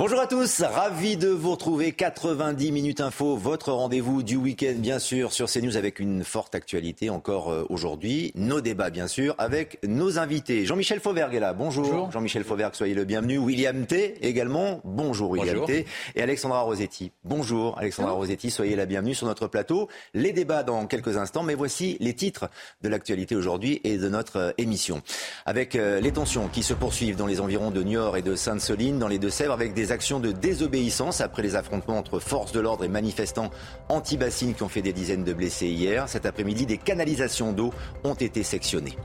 Bonjour à tous, ravi de vous retrouver. 90 minutes info, votre rendez-vous du week-end, bien sûr, sur CNews avec une forte actualité encore euh, aujourd'hui. Nos débats, bien sûr, avec nos invités. Jean-Michel Fauvergue est là. Bonjour. Jean-Michel Fauvergue, soyez le bienvenu. William T également. Bonjour, William Bonjour. T. Et Alexandra Rosetti. Bonjour, Alexandra Rosetti, soyez la bienvenue sur notre plateau. Les débats dans quelques instants, mais voici les titres de l'actualité aujourd'hui et de notre euh, émission. Avec euh, les tensions qui se poursuivent dans les environs de Niort et de Sainte-Soline, dans les Deux-Sèvres, avec des actions de désobéissance après les affrontements entre forces de l'ordre et manifestants anti-bassines qui ont fait des dizaines de blessés hier. Cet après-midi, des canalisations d'eau ont été sectionnées.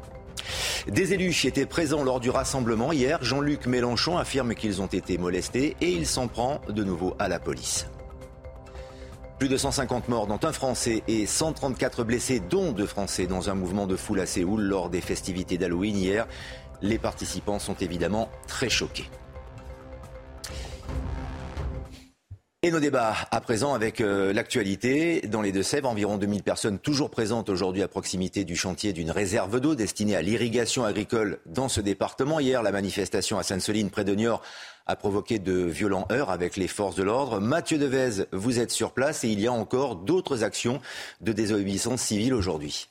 Des élus étaient présents lors du rassemblement hier. Jean-Luc Mélenchon affirme qu'ils ont été molestés et il s'en prend de nouveau à la police. Plus de 150 morts, dont un Français et 134 blessés, dont deux Français, dans un mouvement de foule à Séoul lors des festivités d'Halloween hier. Les participants sont évidemment très choqués. Et nos débats à présent avec euh, l'actualité. Dans les Deux-Sèvres, environ 2000 personnes toujours présentes aujourd'hui à proximité du chantier d'une réserve d'eau destinée à l'irrigation agricole dans ce département. Hier, la manifestation à Sainte-Soline, près de Niort, a provoqué de violents heurts avec les forces de l'ordre. Mathieu Devez, vous êtes sur place et il y a encore d'autres actions de désobéissance civile aujourd'hui.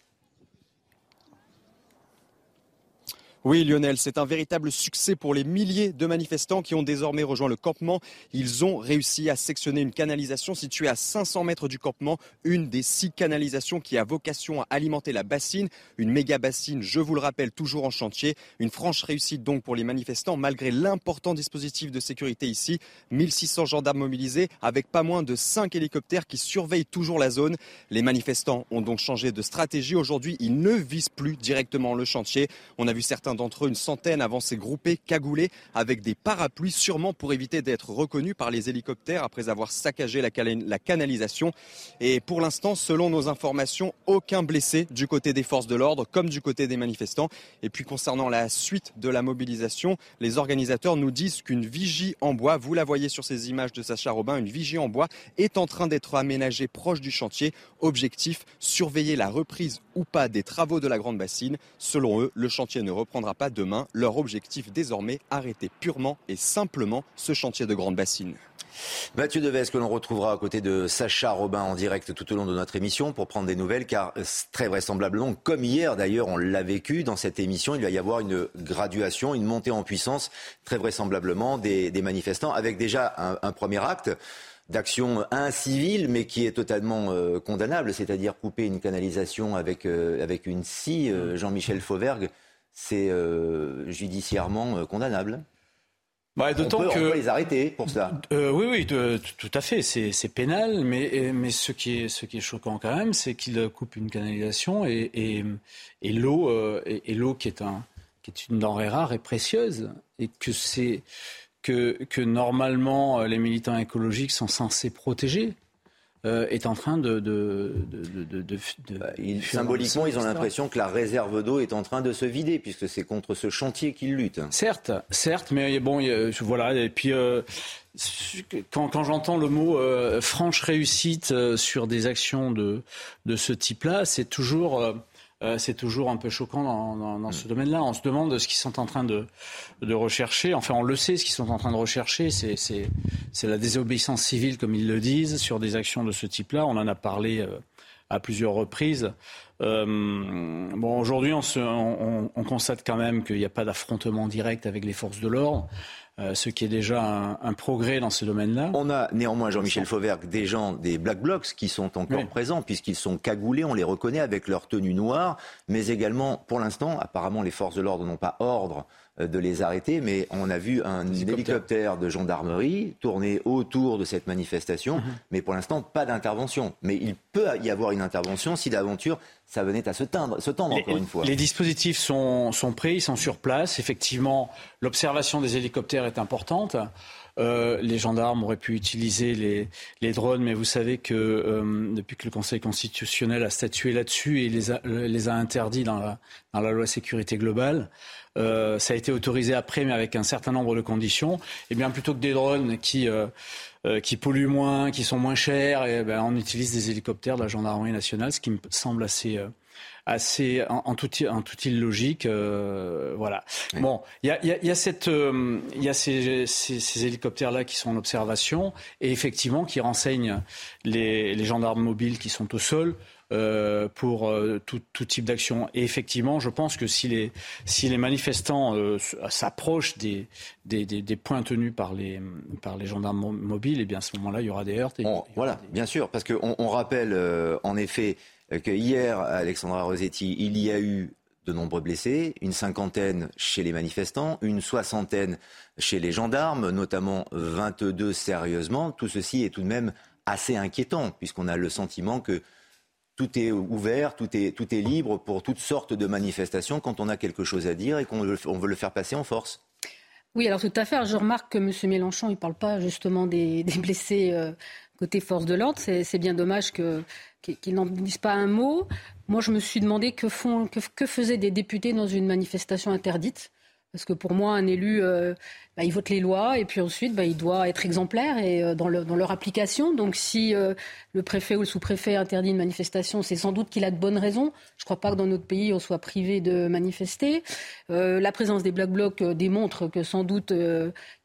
Oui, Lionel, c'est un véritable succès pour les milliers de manifestants qui ont désormais rejoint le campement. Ils ont réussi à sectionner une canalisation située à 500 mètres du campement, une des six canalisations qui a vocation à alimenter la bassine, une méga bassine, je vous le rappelle, toujours en chantier. Une franche réussite donc pour les manifestants, malgré l'important dispositif de sécurité ici. 1600 gendarmes mobilisés, avec pas moins de 5 hélicoptères qui surveillent toujours la zone. Les manifestants ont donc changé de stratégie. Aujourd'hui, ils ne visent plus directement le chantier. On a vu certains d'entre eux, une centaine avancés groupés, cagoulés, avec des parapluies, sûrement pour éviter d'être reconnus par les hélicoptères après avoir saccagé la, la canalisation. Et pour l'instant, selon nos informations, aucun blessé du côté des forces de l'ordre comme du côté des manifestants. Et puis concernant la suite de la mobilisation, les organisateurs nous disent qu'une vigie en bois, vous la voyez sur ces images de Sacha Robin, une vigie en bois est en train d'être aménagée proche du chantier. Objectif, surveiller la reprise ou pas des travaux de la Grande Bassine. Selon eux, le chantier ne reprendra pas demain. Leur objectif désormais, arrêter purement et simplement ce chantier de Grande Bassine. Mathieu Deves, que l'on retrouvera à côté de Sacha Robin en direct tout au long de notre émission pour prendre des nouvelles, car très vraisemblablement, comme hier d'ailleurs, on l'a vécu dans cette émission, il va y avoir une graduation, une montée en puissance, très vraisemblablement, des, manifestants, avec déjà un, un premier acte d'action incivile, mais qui est totalement euh, condamnable, c'est-à-dire couper une canalisation avec, euh, avec une scie, euh, Jean-Michel Fauvergue, c'est euh, judiciairement euh, condamnable. Bah, On D'autant peut, on que. peut les arrêter pour ça. Euh, oui, oui, de- tout à fait, c'est pénal, mais, mais ce, qui est, ce qui est choquant quand même, c'est qu'il coupe une canalisation et, et, et l'eau, et, et l'eau qui, est un, qui est une denrée rare et précieuse, et que c'est que, que normalement les militants écologiques sont censés protéger, euh, est en train de. de, de, de, Bah, Ils- symboliquement, ils ont l'impression que la réserve d'eau est en train de se vider, puisque c'est contre ce chantier qu'ils luttent. Certes, certes, mais bon, il y a- voilà. Et puis, euh, quand, quand j'entends le mot euh, franche réussite euh, sur des actions de, de ce type-là, c'est toujours, euh, euh, c'est toujours un peu choquant dans, dans- dans ce domaine-là. On se demande ce qu'ils sont en train de, de rechercher. Enfin, on le sait, ce qu'ils sont en train de rechercher, c'est, la désobéissance civile, comme ils le disent, sur des actions de ce type-là. On en a parlé. euh, à plusieurs reprises. bon, aujourd'hui, on, on, constate quand même qu'il n'y a pas d'affrontement direct avec les forces de l'ordre. Euh, ce qui est déjà un, progrès dans ce domaine-là. On a néanmoins, Jean-Michel Fauvergue, des gens, des Black Blocs qui sont encore présents, puisqu'ils sont cagoulés, on les reconnaît avec leur tenue noire, mais également, pour l'instant, apparemment, les forces de l'ordre n'ont pas ordre de les arrêter, mais on a vu un hélicoptère de gendarmerie tourner autour de cette manifestation, mhm. mais pour l'instant, pas d'intervention. Mais il peut y avoir une intervention si d'aventure ça venait à se, tendre, se tendre encore une fois. Les dispositifs sont, sont prêts, ils sont sur place. Effectivement, l'observation des hélicoptères est importante. Euh, les gendarmes auraient pu utiliser les, les drones, mais vous savez que euh, depuis que le Conseil constitutionnel a statué là-dessus et les a, les a interdits dans la, dans la loi sécurité globale, euh, ça a été autorisé après, mais avec un certain nombre de conditions. Et eh bien plutôt que des drones qui euh, euh, qui polluent moins, qui sont moins chers, et, eh ben, on utilise des hélicoptères de la gendarmerie nationale, ce qui me semble assez assez en, toute en toute illogique. Euh, voilà. Bon, il y a, y, a, y a, cette, il y a ces, ces, ces hélicoptères là qui sont en observation et effectivement qui renseignent les, les gendarmes mobiles qui sont au sol. Euh, pour euh, tout, tout, type d'action. Et effectivement, je pense que si les, si les manifestants euh, s'approchent des, des, des, des, points tenus par les, par les gendarmes mobiles, et eh bien à ce moment-là, il y aura des heurts. voilà, bien sûr, parce qu'on on rappelle en effet que hier, Alexandra Rossetti, il y a eu de nombreux blessés, une cinquantaine chez les manifestants, une soixantaine chez les gendarmes, notamment 22 sérieusement. Tout ceci est tout de même assez inquiétant, puisqu'on a le sentiment que tout est ouvert, tout est, libre pour toutes sortes de manifestations quand on a quelque chose à dire et qu'on veut le faire passer en force. Oui, alors tout à fait. Je remarque que M. Mélenchon, ne parle pas justement des, blessés euh, côté force de l'ordre. C'est bien dommage qu'il n'en dise pas un mot. Moi, je me suis demandé que faisaient des députés dans une manifestation interdite. Parce que pour moi, un élu, euh, bah, il vote les lois et puis ensuite, bah, il doit être exemplaire et, euh, dans, le, dans, leur application. Donc si euh, le préfet ou le sous-préfet interdit une manifestation, c'est sans doute qu'il a de bonnes raisons. Je ne crois pas que dans notre pays, on soit privé de manifester. la présence des Black Blocs démontre que sans doute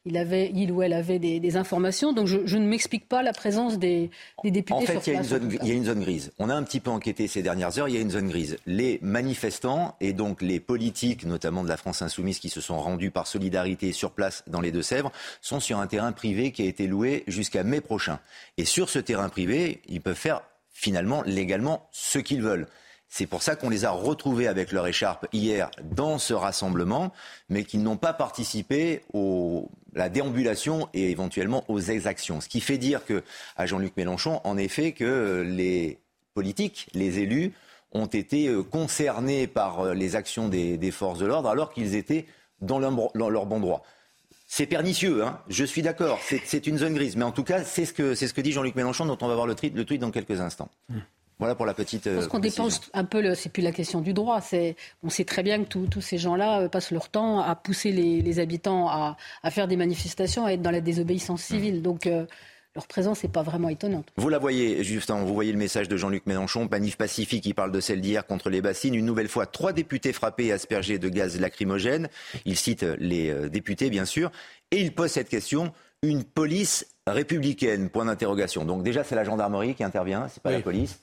il, avait, il ou elle avait des, informations. Donc je, ne m'explique pas la présence des, députés. En fait, il, y a une zone, il y a une zone grise. On a un petit peu enquêté ces dernières heures. Il y a une zone grise. Les manifestants et donc les politiques, notamment de la France insoumise, qui se sont rendus par solidarité sur place dans les Deux-Sèvres, sont sur un terrain privé qui a été loué jusqu'à mai prochain. Et sur ce terrain privé, ils peuvent faire finalement légalement ce qu'ils veulent. C'est pour ça qu'on les a retrouvés avec leur écharpe hier dans ce rassemblement, mais qu'ils n'ont pas participé à la déambulation et éventuellement aux exactions. Ce qui fait dire que, à Jean-Luc Mélenchon, en effet, que les politiques, les élus, ont été euh, concernés par euh, les actions des, forces de l'ordre alors qu'ils étaient dans leur, bon droit. C'est pernicieux, hein je suis d'accord, c'est une zone grise. Mais en tout cas, c'est ce que, ce que dit Jean-Luc Mélenchon, dont on va voir le tweet, le tweet dans quelques instants. Mmh. Voilà pour la petite. Parce qu'on dépense un peu, c'est plus la question du droit. C'est, on sait très bien que tous ces gens-là euh, passent leur temps à pousser les, habitants à, faire des manifestations, à être dans la désobéissance civile. Mmh. Donc. Euh, leur présence n'est pas vraiment étonnante. Vous la voyez, Justin, vous voyez le message de Jean-Luc Mélenchon, Manif Pacifique, qui parle de celle d'hier contre les bassines. Une nouvelle fois, trois députés frappés et aspergés de gaz lacrymogène. Il cite les euh, députés, bien sûr, et il pose cette question une police républicaine? Point d'interrogation. Donc déjà, c'est la gendarmerie qui intervient, c'est pas la police.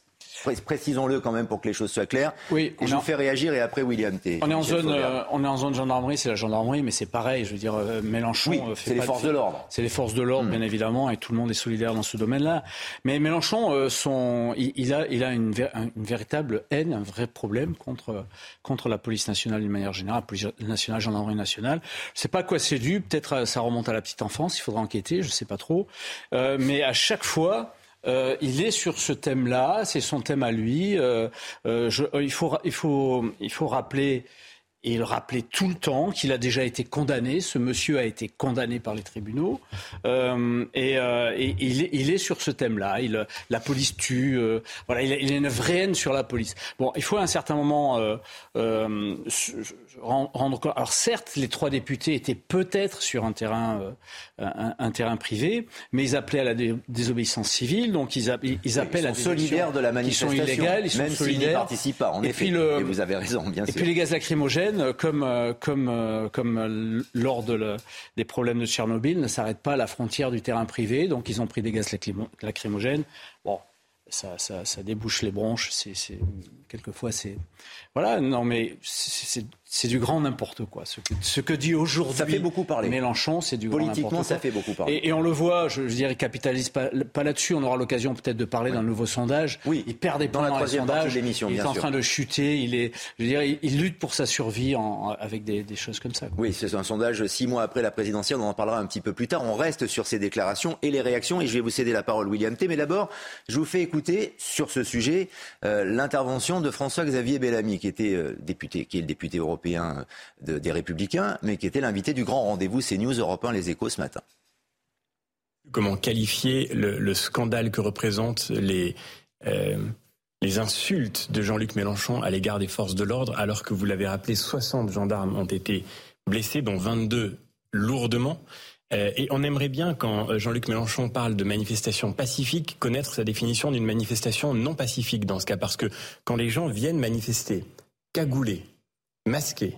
Précisons-le quand même pour que les choses soient claires. Oui, et je vous fais réagir et après William T. On est en zone, euh, on est en zone gendarmerie, c'est la gendarmerie, mais c'est pareil. Je veux dire, euh, Mélenchon. Oui, euh, c'est les forces de l'ordre. C'est les forces de l'ordre, bien hmm. évidemment, et tout le monde est solidaire dans ce domaine-là. Mais Mélenchon, son, il, a, il a une, une, véritable haine, un vrai problème contre contre la police nationale d'une manière générale, la police nationale, gendarmerie nationale. Je sais pas à quoi c'est dû. Peut-être ça remonte à la petite enfance. Il faudra enquêter. Je sais pas trop. mais à chaque fois. Euh, il est sur ce thème-là, c'est son thème à lui. Euh, euh, il, faut, il, faut, il faut rappeler et il rappelait tout le temps qu'il a déjà été condamné. Ce monsieur a été condamné par les tribunaux. Euh, et, euh, et il, est, il, est, sur ce thème-là. La police tue. Euh, voilà, il a, il a, une vraie haine sur la police. Bon, il faut à un certain moment rendre compte. Alors certes, les trois députés étaient peut-être sur un terrain, un, un, terrain privé, mais ils appelaient à la désobéissance civile. Donc ils, ils appellent ils sont à des solidaires de la manifestation, qui sont illégales. Ils même sont solidaires. Ils participent pas. En et effet. Puis le, et vous avez raison, bien et sûr. Et puis les gaz lacrymogènes comme, euh, comme, euh, euh, lors de des problèmes de Tchernobyl, ne s'arrêtent pas à la frontière du terrain privé. Donc, ils ont pris des gaz lacrymogènes. Bon, ça, débouche les bronches. C'est, quelquefois, c'est voilà. Non, mais c'est, c'est du grand n'importe quoi. Ce que, ce que dit aujourd'hui ça fait beaucoup parler. Mélenchon, c'est du grand n'importe quoi. Politiquement, ça fait beaucoup parler. Et, et on le voit, je, je dirais, il capitalise pas, pas là-dessus. On aura l'occasion peut-être de parler d'un nouveau sondage. Oui. Il perd des points dans, la dans sondage. il est en train de chuter. Il est, je veux dire, il, il lutte pour sa survie en, avec des, des, choses comme ça. Quoi. Oui, c'est un sondage six mois après la présidentielle. On en parlera un petit peu plus tard. On reste sur ces déclarations et les réactions. Et je vais vous céder la parole, William T. Mais d'abord, je vous fais écouter sur ce sujet euh, l'intervention de François-Xavier Bellamy, qui était euh, député, qui est le député européen de, des Républicains, mais qui était l'invité du grand rendez-vous CNews Europe 1 Les Échos ce matin. Comment qualifier le, le scandale que représentent les, euh, les insultes de Jean-Luc Mélenchon à l'égard des forces de l'ordre, alors que vous l'avez rappelé, 60 gendarmes ont été blessés, dont 22 lourdement. Euh, et on aimerait bien, quand Jean-Luc Mélenchon parle de manifestation pacifique, connaître sa définition d'une manifestation non pacifique dans ce cas, parce que quand les gens viennent manifester, cagoulés, masqués,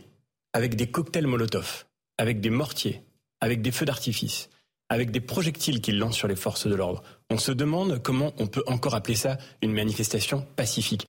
avec des cocktails Molotov, avec des mortiers, avec des feux d'artifice, avec des projectiles qu'ils lancent sur les forces de l'ordre. On se demande comment on peut encore appeler ça une manifestation pacifique.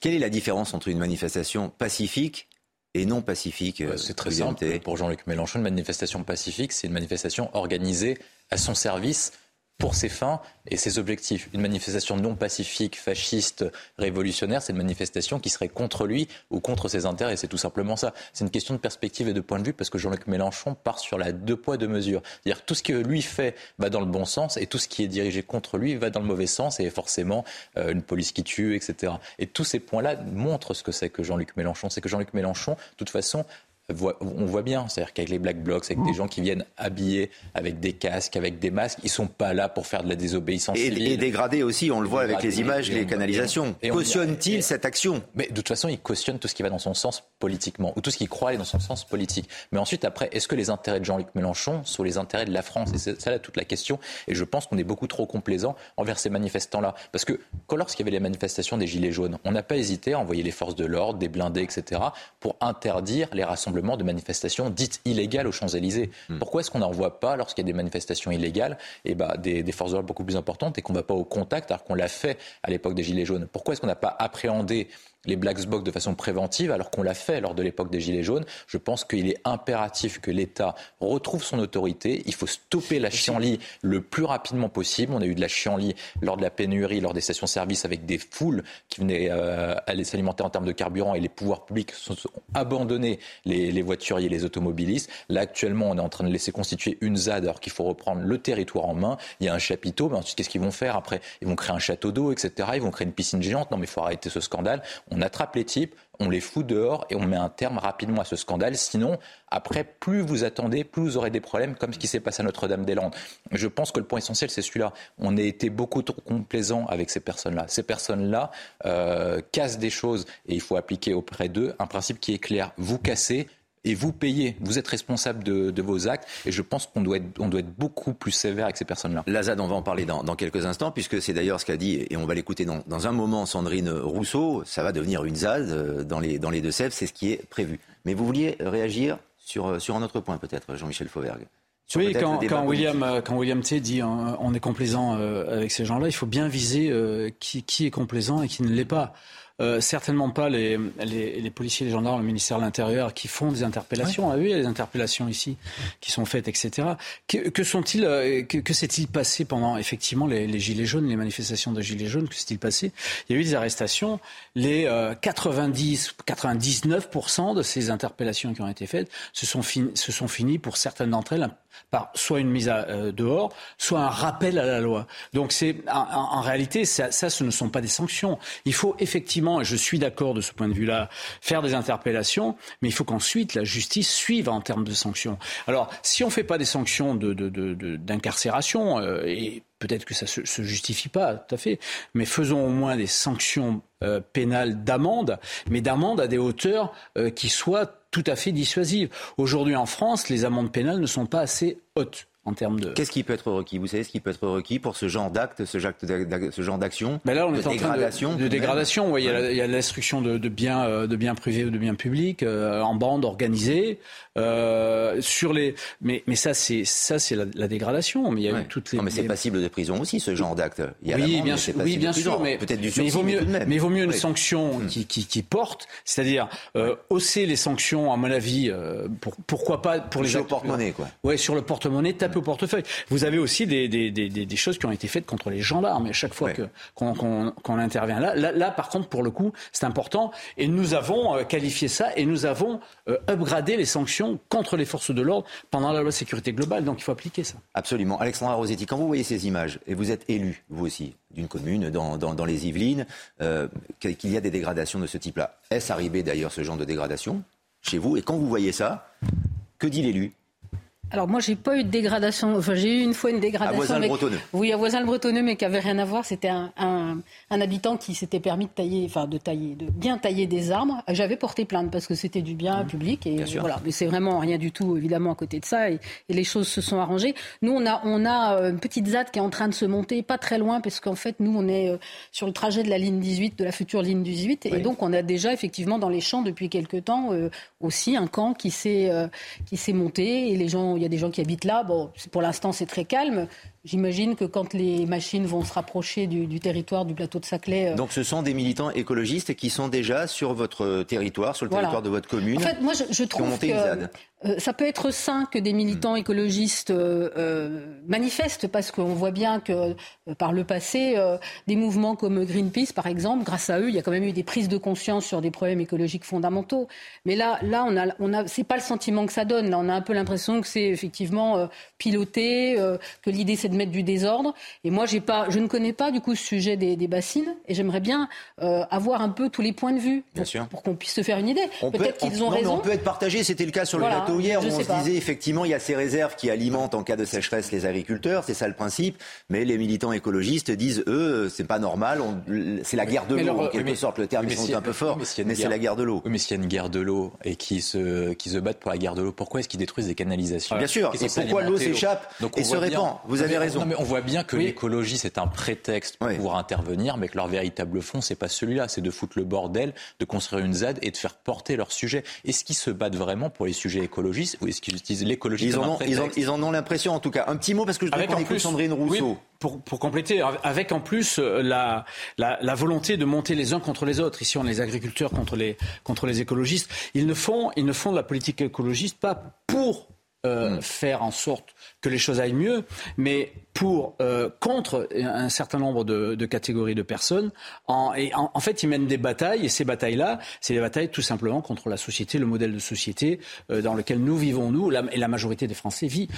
Quelle est la différence entre une manifestation pacifique et non pacifique C'est très simple. Pour Jean-Luc Mélenchon, une manifestation pacifique, c'est une manifestation organisée à son service pour ses fins et ses objectifs. Une manifestation non pacifique, fasciste, révolutionnaire, c'est une manifestation qui serait contre lui ou contre ses intérêts. C'est tout simplement ça. C'est une question de perspective et de point de vue parce que Jean-Luc Mélenchon part sur la deux poids, deux mesures. C'est-à-dire tout ce que lui fait va dans le bon sens et tout ce qui est dirigé contre lui va dans le mauvais sens et forcément euh, une police qui tue, etc. Et tous ces points-là montrent ce que c'est que Jean-Luc Mélenchon. C'est que Jean-Luc Mélenchon, de toute façon, on voit bien, c'est-à-dire qu'avec les black blocs, avec des gens qui viennent habillés avec des casques, avec des masques, ils sont pas là pour faire de la désobéissance et, civile. Et dégradés aussi, on le voit avec les images, les canalisations. Cautionne-t-il cette action Mais de toute façon, il cautionne tout ce qui va dans son sens politiquement, ou tout ce qui croit aller dans son sens politique. Mais ensuite, après, est-ce que les intérêts de Jean-Luc Mélenchon sont les intérêts de la France? Et c'est ça là toute la question. Et je pense qu'on est beaucoup trop complaisant envers ces manifestants-là. Parce que quand lorsqu'il y avait les manifestations des Gilets jaunes, on n'a pas hésité à envoyer les forces de l'ordre, des blindés, etc., pour interdire les rassemblements de manifestations dites illégales aux Champs-Élysées. Hmm. Pourquoi est-ce qu'on n'en voit pas lorsqu'il y a des manifestations illégales et bah, des, des forces de l'ordre beaucoup plus importantes et qu'on ne va pas au contact alors qu'on l'a fait à l'époque des Gilets jaunes? Pourquoi est-ce qu'on n'a pas appréhendé les black box de façon préventive, alors qu'on l'a fait lors de l'époque des Gilets jaunes. Je pense qu'il est impératif que l'État retrouve son autorité. Il faut stopper la chienlit le plus rapidement possible. On a eu de la chienlit lors de la pénurie, lors des stations-service, avec des foules qui venaient euh, aller s'alimenter en termes de carburant et les pouvoirs publics sont, sont abandonné les, les voituriers et les automobilistes. Là, actuellement, on est en train de laisser constituer une ZAD alors qu'il faut reprendre le territoire en main. Il y a un chapiteau, mais ensuite, qu'est-ce qu'ils vont faire après? Ils vont créer un château d'eau, etc. Ils vont créer une piscine géante. Non, mais il faut arrêter ce scandale on attrape les types, on les fout dehors et on met un terme rapidement à ce scandale. Sinon, après, plus vous attendez, plus vous aurez des problèmes, comme ce qui s'est passé à Notre-Dame-des-Landes. Je pense que le point essentiel, c'est celui-là. On a été beaucoup trop complaisant avec ces personnes-là. Ces personnes-là euh, cassent des choses et il faut appliquer auprès d'eux un principe qui est clair. Vous cassez, et vous payez. Vous êtes responsable de, de vos actes et je pense qu'on doit, être, on doit être beaucoup plus sévère avec ces personnes-là. Lazad, on va en parler dans, dans quelques instants puisque c'est d'ailleurs ce qu'a dit, et on va l'écouter dans, dans, un moment, Sandrine Rousseau, ça va devenir une ZAD euh, dans les, dans les Deux-Sèvres, c'est ce qui est prévu. Mais vous vouliez réagir sur, sur un autre point peut-être, Jean-Michel Fauvergue oui, quand, quand, William, quand William T dit on, on est complaisant euh, avec ces gens-là, il faut bien viser euh, qui, qui, est complaisant et qui ne l'est pas. Euh, certainement pas les, les, les, policiers, les gendarmes, le ministère de l'Intérieur qui font des interpellations. Ah oui, il y a des interpellations ici qui sont faites, etc. Que, que sont-ils euh, Que, que s'est-il passé pendant effectivement les, les, gilets jaunes, les manifestations de gilets jaunes Que s'est-il passé? Il y a eu des arrestations. Les euh, 90, 99% de ces interpellations qui ont été faites se sont, fin, se sont finies pour certaines d'entre elles par soit une mise à euh, dehors, soit un rappel à la loi. Donc c'est en, en, réalité ça, ça, ce ne sont pas des sanctions. Il faut effectivement, et je suis d'accord de ce point de vue-là, faire des interpellations, mais il faut qu'ensuite la justice suive en termes de sanctions. Alors si on ne fait pas des sanctions d'incarcération euh, et peut-être que ça se, se justifie pas tout à fait, mais faisons au moins des sanctions euh, pénales d'amende, mais d'amende à des hauteurs euh, qui soient tout à fait dissuasives. Aujourd'hui en France, les amendes pénales ne sont pas assez hautes en termes de. Qu'est-ce qui peut être requis? Vous savez ce qui peut être requis pour ce genre d'acte, ce, genre d'action? Ben Là, on de est en dégradation, train de, de dégradation. il, y a, l'instruction de, biens, euh, de biens privés ou de biens publics euh, en bande organisée. Euh, sur les, mais, mais ça, c'est ça, c'est la, dégradation. Mais il y a toutes les. Non, mais c'est passible de prison aussi, ce genre d'acte. Oui, bien sûr. Oui, bien sûr. Mais peut-être du sursis, mais il vaut mieux, mais, il vaut mieux une sanction hmm. qui, qui, qui, porte, c'est-à-dire euh, hausser les sanctions, à mon avis. Pour, pourquoi pas pour les sur le porte-monnaie, quoi. Ouais, sur le porte-monnaie, taper au portefeuille. Vous avez aussi des, des, des, des, choses qui ont été faites contre les gendarmes. à chaque fois que qu'on intervient là, là, là, par contre, pour le coup, c'est important. Et nous avons euh, qualifié ça et nous avons upgradé les sanctions contre les forces de l'ordre pendant la loi sécurité globale. Donc il faut appliquer ça. Absolument. Alexandra Rosetti, quand vous voyez ces images, et vous êtes élu, vous aussi, d'une commune dans, dans, les Yvelines, euh, qu'il y a des dégradations de ce type-là. Est-ce arrivé d'ailleurs ce genre de dégradation chez vous? Et quand vous voyez ça, que dit l'élu? Alors moi, j'ai pas eu de dégradation. Enfin, j'ai eu une fois une dégradation. À Voisin-le-Bretonneux. Oui, à Voisin-le-Bretonneux, mais qui avait rien à voir. C'était un, un, un, habitant qui s'était permis de tailler, enfin de tailler, de bien tailler des arbres. J'avais porté plainte parce que c'était du bien mmh. public et voilà. Mais c'est vraiment rien du tout, évidemment, à côté de ça. Et, et, les choses se sont arrangées. Nous, on a, on a euh, une petite ZAD qui est en train de se monter, pas très loin, parce qu'en fait, nous, on est euh, sur le trajet de la ligne 18, de la future ligne 18, et donc on a déjà effectivement dans les champs depuis quelques temps euh, aussi un camp qui s'est qui s'est monté et les gens, il y a des gens qui habitent là Bon, pour l'instant, c'est très calme. J'imagine que quand les machines vont se rapprocher du, territoire du plateau de Saclay. Euh, Donc ce sont des militants écologistes qui sont déjà sur votre territoire, sur le territoire de votre commune. En fait, moi, je, trouve que euh, ça peut être sain que des militants écologistes euh, manifestent parce qu'on voit bien que par le passé, des mouvements comme Greenpeace, par exemple, grâce à eux, il y a quand même eu des prises de conscience sur des problèmes écologiques fondamentaux. Mais là, là, on a, on a, c'est pas le sentiment que ça donne. Là, on a un peu l'impression que c'est effectivement piloté, que l'idée c'est de mettre du désordre. Et moi, j'ai pas, je ne connais pas du coup ce sujet des, bassines, et j'aimerais bien euh, avoir un peu tous les points de vue pour, qu'on puisse se faire une idée. Peut-être qu'ils ont raison. on peut être partagé. C'était le cas sur le plateau hier où on se disait effectivement il y a ces réserves qui alimentent en cas de sécheresse les agriculteurs. C'est ça le principe. Mais les militants écologistes disent eux, c'est pas normal. C'est la guerre de l'eau en quelque sorte. Le terme est un peu fort, mais, c'est la guerre de l'eau. mais s'il y a une guerre de l'eau et qui se qui se battent pour la guerre de l'eau, pourquoi est-ce qu'ils détruisent des canalisations Bien sûr. Et pourquoi l'eau s'échappe et se répand Vous avez mais on voit bien que l'écologie, c'est un prétexte pour pouvoir intervenir, mais que leur véritable fond, c'est pas celui-là. C'est de foutre le bordel, de construire une ZAD et de faire porter leur sujet. Est-ce qu'ils se battent vraiment pour les sujets écologistes ou est-ce qu'ils utilisent l'écologie ils, en ont, ils, en ont l'impression, en tout cas. Un petit mot, parce que je dois qu'on écoute Sandrine Rousseau. pour, pour, compléter, avec en plus euh, la, la, la, volonté de monter les uns contre les autres. Ici, on est les agriculteurs contre les, contre les écologistes. Ils ne, font, ils ne font de la politique écologiste pas pour euh, mm. faire en sorte que les choses aillent mieux, mais pour euh, contre un certain nombre de, de catégories de personnes. En, et en, fait, ils mènent des batailles, et ces batailles-là, c'est des batailles tout simplement contre la société, le modèle de société euh, dans lequel nous vivons, nous, et la majorité des Français vit.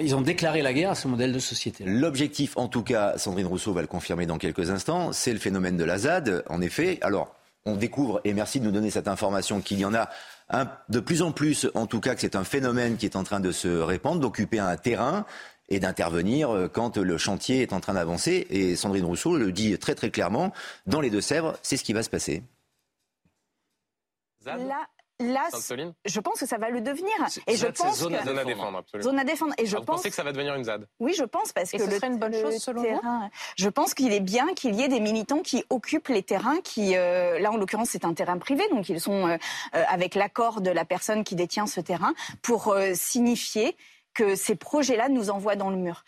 ils ont déclaré la guerre à ce modèle de société. L'objectif, en tout cas, Sandrine Rousseau va le confirmer dans quelques instants, c'est le phénomène de la ZAD, en effet. Alors, on découvre, et merci de nous donner cette information, qu'il y en a de plus en plus, en tout cas, que c'est un phénomène qui est en train de se répandre, d'occuper un terrain et d'intervenir euh, quand le chantier est en train d'avancer. Et Sandrine Rousseau le dit très très clairement, dans les Deux-Sèvres, c'est ce qui va se passer. Là, je pense que ça va le devenir. Et je pense zone, que... à défendre, absolument. Zone à défendre. Et je pense... Vous pensez que ça va devenir une ZAD? Oui, je pense parce et que ce le, serait une bonne chose selon terrain... Je pense qu'il est bien qu'il y ait des militants qui occupent les terrains, qui euh, là en l'occurrence c'est un terrain privé, donc ils sont euh, euh, avec l'accord de la personne qui détient ce terrain pour signifier que ces projets-là nous envoient dans le mur.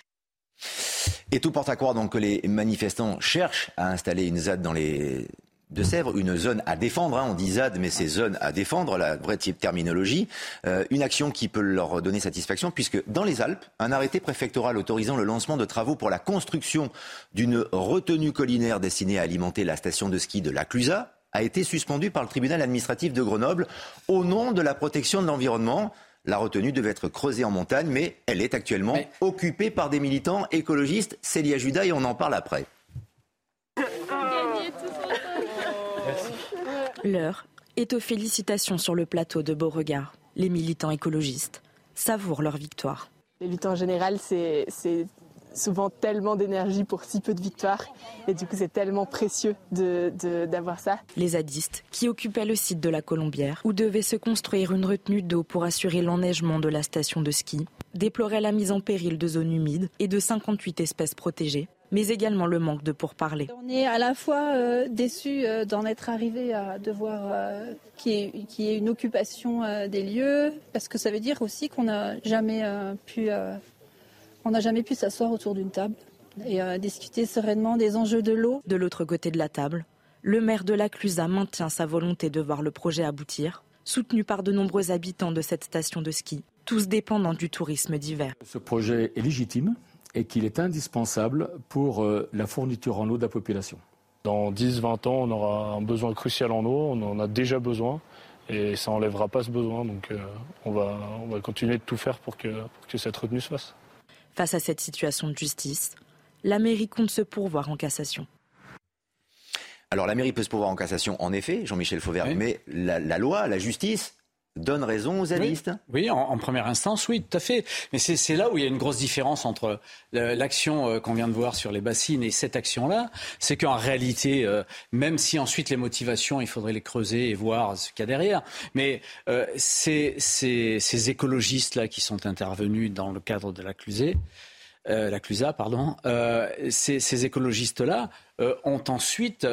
Et tout porte à croire donc que les manifestants cherchent à installer une ZAD dans les de Sèvres, une zone à défendre, hein, on dit ZAD, mais c'est zone à défendre, la vraie terminologie, euh, une action qui peut leur donner satisfaction, puisque dans les Alpes, un arrêté préfectoral autorisant le lancement de travaux pour la construction d'une retenue collinaire destinée à alimenter la station de ski de la Clusa a été suspendu par le tribunal administratif de Grenoble au nom de la protection de l'environnement. La retenue devait être creusée en montagne, mais elle est actuellement occupée par des militants écologistes. Célia Judas, et on en parle après. L'heure est aux félicitations sur le plateau de Beauregard. Les militants écologistes savourent leur victoire. Les luttes en général, c'est souvent tellement d'énergie pour si peu de victoires. Et du coup, c'est tellement précieux d'avoir de, ça. Les zadistes, qui occupaient le site de la Colombière, où devait se construire une retenue d'eau pour assurer l'enneigement de la station de ski, déploraient la mise en péril de zones humides et de 58 espèces protégées, mais également le manque de pourparlers. On est à la fois euh, déçus euh, d'en être arrivé à devoir euh, qu'il y, ait une occupation des lieux, parce que ça veut dire aussi qu'on n'a jamais pu on n'a jamais pu s'asseoir autour d'une table et discuter sereinement des enjeux de l'eau. De l'autre côté de la table, le maire de la Clusa maintient sa volonté de voir le projet aboutir, soutenu par de nombreux habitants de cette station de ski, tous dépendants du tourisme d'hiver. Ce projet est légitime et qu'il est indispensable pour euh, la fourniture en eau de la population. Dans 10-20 ans, on aura un besoin crucial en eau, on en a déjà besoin et ça n'enlèvera pas ce besoin. Donc euh, on, va, on va continuer de tout faire pour que, pour que cette retenue se fasse. Face à cette situation de justice, la mairie compte se pourvoir en cassation. Alors la mairie peut se pourvoir en cassation, en effet, Jean-Michel Fauvert, mais la, la, loi, la justice donne raison aux zadistes. Oui, en, première instance, oui, tout à fait. Mais c'est là où il y a une grosse différence entre l'action euh, qu'on vient de voir sur les bassines et cette action-là. C'est qu'en réalité, euh, même si ensuite les motivations, il faudrait les creuser et voir ce qu'il y a derrière, mais euh, ces, ces écologistes-là qui sont intervenus dans le cadre de la Clusée, euh, la Clusa, pardon, euh, ces, ces écologistes-là euh, ont ensuite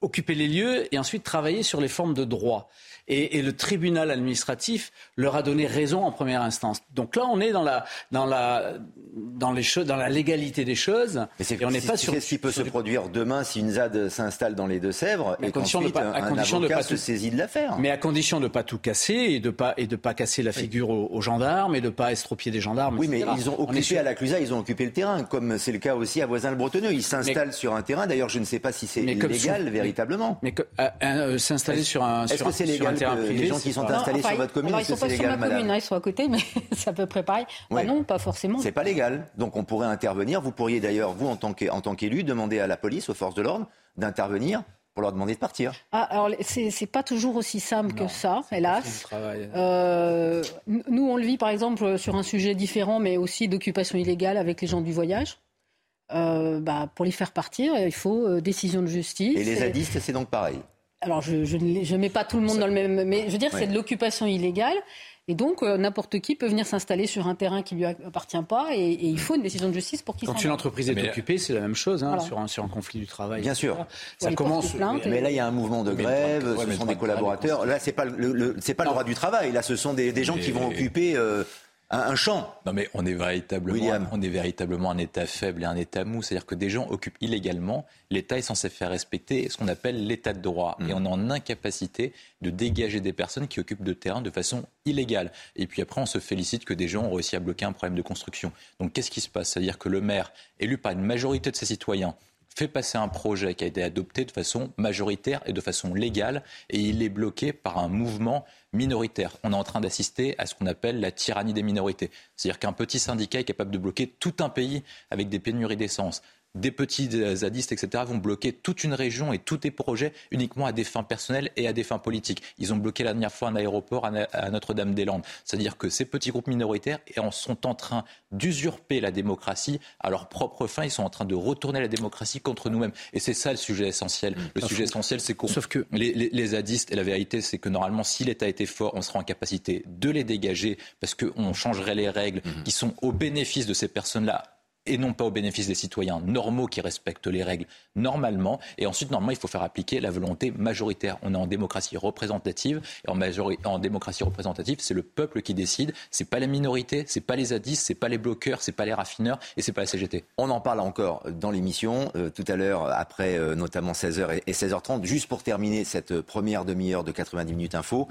occupé les lieux et ensuite travaillé sur les formes de droit et, le tribunal administratif leur a donné raison en première instance. Donc là, on est dans la, dans la, dans les choses, dans la légalité des choses. Mais et on n'est pas sur. Qu'est-ce qui peut se produire demain si une ZAD s'installe dans les Deux-Sèvres et qu'ensuite un, condition de pas se saisit de l'affaire Mais à condition de ne pas tout casser et de pas et de pas casser la figure aux, gendarmes et de pas estropier des gendarmes. Oui, mais ils ont occupé à la Clusa, ils ont occupé le terrain, comme c'est le cas aussi à Voisin-le-Bretonneux. Ils s'installent sur un terrain. D'ailleurs, je ne sais pas si c'est légal véritablement. Mais euh, euh, s'installer sur un, sur, légal les gens qui sont installés sur votre commune, ils sont pas sur ma commune, hein, ils sont à côté, mais c'est à peu près pareil. Bah non, pas forcément. C'est pas légal. Donc on pourrait intervenir. Vous pourriez d'ailleurs, vous en tant qu'élu, demander à la police, aux forces de l'ordre, d'intervenir pour leur demander de partir. Ah, alors, c'est pas toujours aussi simple que ça, hélas. Euh, nous, on le vit par exemple sur un sujet différent, mais aussi d'occupation illégale avec les gens du voyage. Euh, bah, pour les faire partir, il faut euh, décision de justice. Et les zadistes, c'est donc pareil alors je ne mets pas tout le monde dans le même, mais je veux dire c'est de l'occupation illégale. Et donc, euh, n'importe qui peut venir s'installer sur un terrain qui lui appartient pas, et, il faut une décision de justice pour qu'il Quand une entreprise est occupée, c'est la même chose hein, sur, un, sur un conflit du travail. Bien sûr. Ça commence. Mais, là, il y a un mouvement de grève. ce sont des collaborateurs. Là, c'est pas le, c'est pas le droit du travail. Là, ce sont des, des gens qui vont occuper. Euh, un, champ. Non mais on est véritablement, on est véritablement un État faible et un État mou. C'est-à-dire que des gens occupent illégalement. L'État est censé faire respecter ce qu'on appelle l'État de droit. Et mm. on est en incapacité de dégager des personnes qui occupent de terrain de façon illégale. Et puis après, on se félicite que des gens ont réussi à bloquer un problème de construction. Donc qu'est-ce qui se passe? C'est-à-dire que le maire, élu par une majorité de ses citoyens, fait passer un projet qui a été adopté de façon majoritaire et de façon légale, et il est bloqué par un mouvement minoritaire. On est en train d'assister à ce qu'on appelle la tyrannie des minorités. C'est-à-dire qu'un petit syndicat est capable de bloquer tout un pays avec des pénuries d'essence des petits zadistes, etc., vont bloquer toute une région et tous les projets uniquement à des fins personnelles et à des fins politiques. Ils ont bloqué la dernière fois un aéroport à Notre-Dame-des-Landes. C'est-à-dire que ces petits groupes minoritaires sont en train d'usurper la démocratie à leur propre fin. Ils sont en train de retourner la démocratie contre nous-mêmes. Et c'est ça le sujet essentiel. Le sujet essentiel, c'est qu'on... Sauf que les, les, zadistes, et la vérité, c'est que normalement, si l'État était fort, on serait en capacité de les dégager parce qu'on changerait les règles mhm. qui sont au bénéfice de ces personnes-là et non pas au bénéfice des citoyens normaux qui respectent les règles normalement. Et ensuite, normalement, il faut faire appliquer la volonté majoritaire. On est en démocratie représentative. Et en, démocratie représentative, c'est le peuple qui décide. C'est pas les minorités, c'est pas les zadistes, c'est pas les bloqueurs, c'est pas les raffineurs et c'est pas la CGT. On en parle encore dans l'émission euh, tout à l'heure, après euh, notamment 16h et 16h30. Juste pour terminer cette première demi-heure de 90 minutes info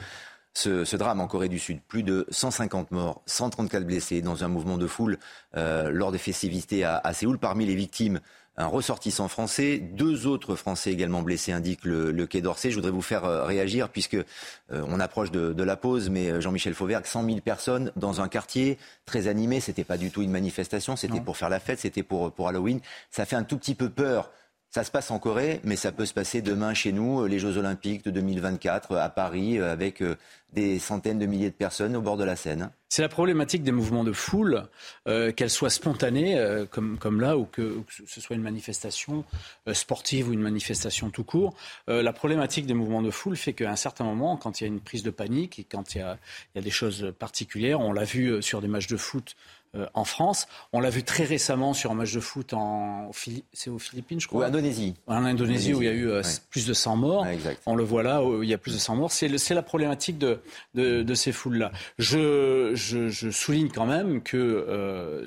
ce, drame en Corée du Sud. Plus de 150 morts, 134 blessés dans un mouvement de foule euh, lors des festivités à, Séoul. Parmi les victimes, un ressortissant français, deux autres Français également blessés, indique le, Quai d'Orsay. Je voudrais vous faire euh, réagir puisque euh, on approche de, la pause, mais Jean-Michel Fauvergue, 100 000 personnes dans un quartier très animé. C'était pas du tout une manifestation, c'était pour faire la fête, c'était pour, pour Halloween. Ça fait un tout petit peu peur Ça se passe en Corée, mais ça peut se passer demain chez nous, euh, les Jeux Olympiques de 2024 euh, à Paris, euh, avec des centaines de milliers de personnes au bord de la Seine. C'est la problématique des mouvements de foule, qu'elles soient spontanées, comme, comme là, ou que, ce soit une manifestation sportive ou une manifestation tout court. la problématique des mouvements de foule fait qu'à un certain moment, quand il y a une prise de panique et quand il y a, il y a des choses particulières, on l'a vu sur des matchs de foot euh, en France. On l'a vu très récemment sur un match de foot en c'est aux Philippines, je crois. Ou en Indonésie. En Indonésie, où il y a eu euh, plus de 100 morts. on le voit là, où il y a plus de 100 morts. C'est la problématique de, de, ces foules-là. Je, je, souligne quand même que, euh,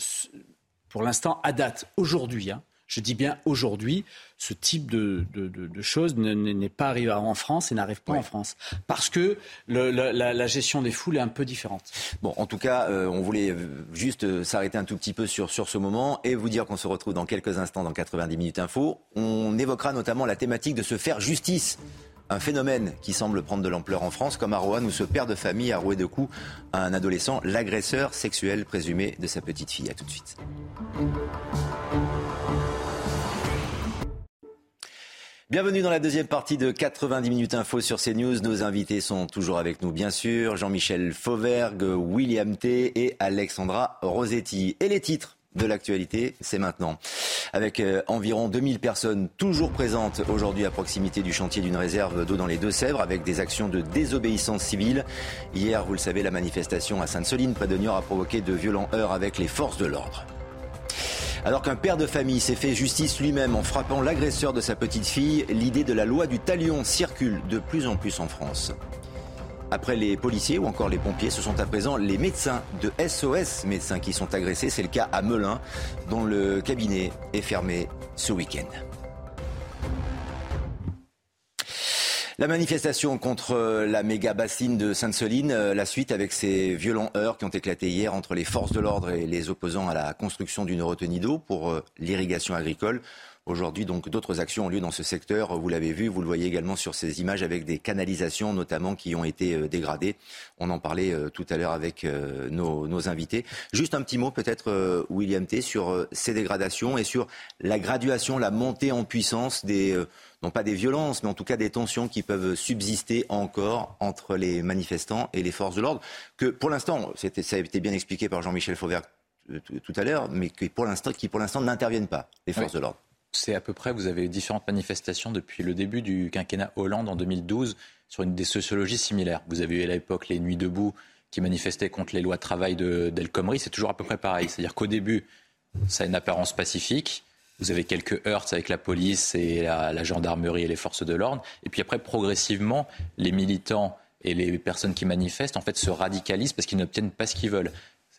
pour l'instant, à date, aujourd'hui, hein, je dis bien aujourd'hui, ce type de, choses n'est pas arrivé en France et n'arrive pas en France. Parce que la, gestion des foules est un peu différente. Bon, en tout cas, euh, on voulait juste euh, s'arrêter un tout petit peu sur, sur ce moment et vous dire qu'on se retrouve dans quelques instants dans 90 minutes info. On évoquera notamment la thématique de se faire justice un phénomène qui semble prendre de l'ampleur en France, comme à Rouen, où ce père de famille a roué de coups à un adolescent, l'agresseur sexuel présumé de sa petite fille. A tout de suite. Bienvenue dans la deuxième partie de 90 minutes info sur CNews. Nos invités sont toujours avec nous, bien sûr. Jean-Michel Fauvergue, William T. et Alexandra Rosetti. Et les titres de l'actualité, c'est maintenant. Avec euh, environ 2000 personnes toujours présentes aujourd'hui à proximité du chantier d'une réserve d'eau dans les Deux-Sèvres, avec des actions de désobéissance civile. Hier, vous le savez, la manifestation à Sainte-Soline, près de Niort, a provoqué de violents heurts avec les forces de l'ordre. Alors qu'un père de famille s'est fait justice lui-même en frappant l'agresseur de sa petite fille, l'idée de la loi du talion circule de plus en plus en France. Après les policiers ou encore les pompiers, ce sont à présent les médecins de SOS médecins qui sont agressés. C'est le cas à Melun, dont le cabinet est fermé ce week-end. La manifestation contre euh, la méga bassine de Sainte-Soline, euh, la suite avec ces violents heurts qui ont éclaté hier entre les forces de l'ordre et les opposants à la construction d'une retenue d'eau pour euh, l'irrigation agricole. Aujourd'hui, donc, d'autres actions ont lieu dans ce secteur. Vous l'avez vu, vous le voyez également sur ces images avec des canalisations, notamment, qui ont été dégradées. On en parlait tout à l'heure avec nos, nos, invités. Juste un petit mot, peut-être, William T, sur ces dégradations et sur la graduation, la montée en puissance des non pas des violences, mais en tout cas des tensions qui peuvent subsister encore entre les manifestants et les forces de l'ordre, que pour l'instant, ça a été bien expliqué par Jean-Michel Fauvert euh, tout à l'heure, mais qui pour l'instant, qui pour l'instant n'interviennent pas, les forces de l'ordre. C'est à peu près, vous avez différentes manifestations depuis le début du quinquennat Hollande en 2012 sur une des sociologies similaires. Vous avez eu à l'époque les Nuits debout qui manifestaient contre les lois de travail d'El Khomri. C'est toujours à peu près pareil. C'est-à-dire qu'au début, ça a une apparence pacifique. Vous avez quelques heurts avec la police et la, gendarmerie et les forces de l'ordre. Et puis après, progressivement, les militants et les personnes qui manifestent en fait se radicalisent parce qu'ils n'obtiennent pas ce qu'ils veulent.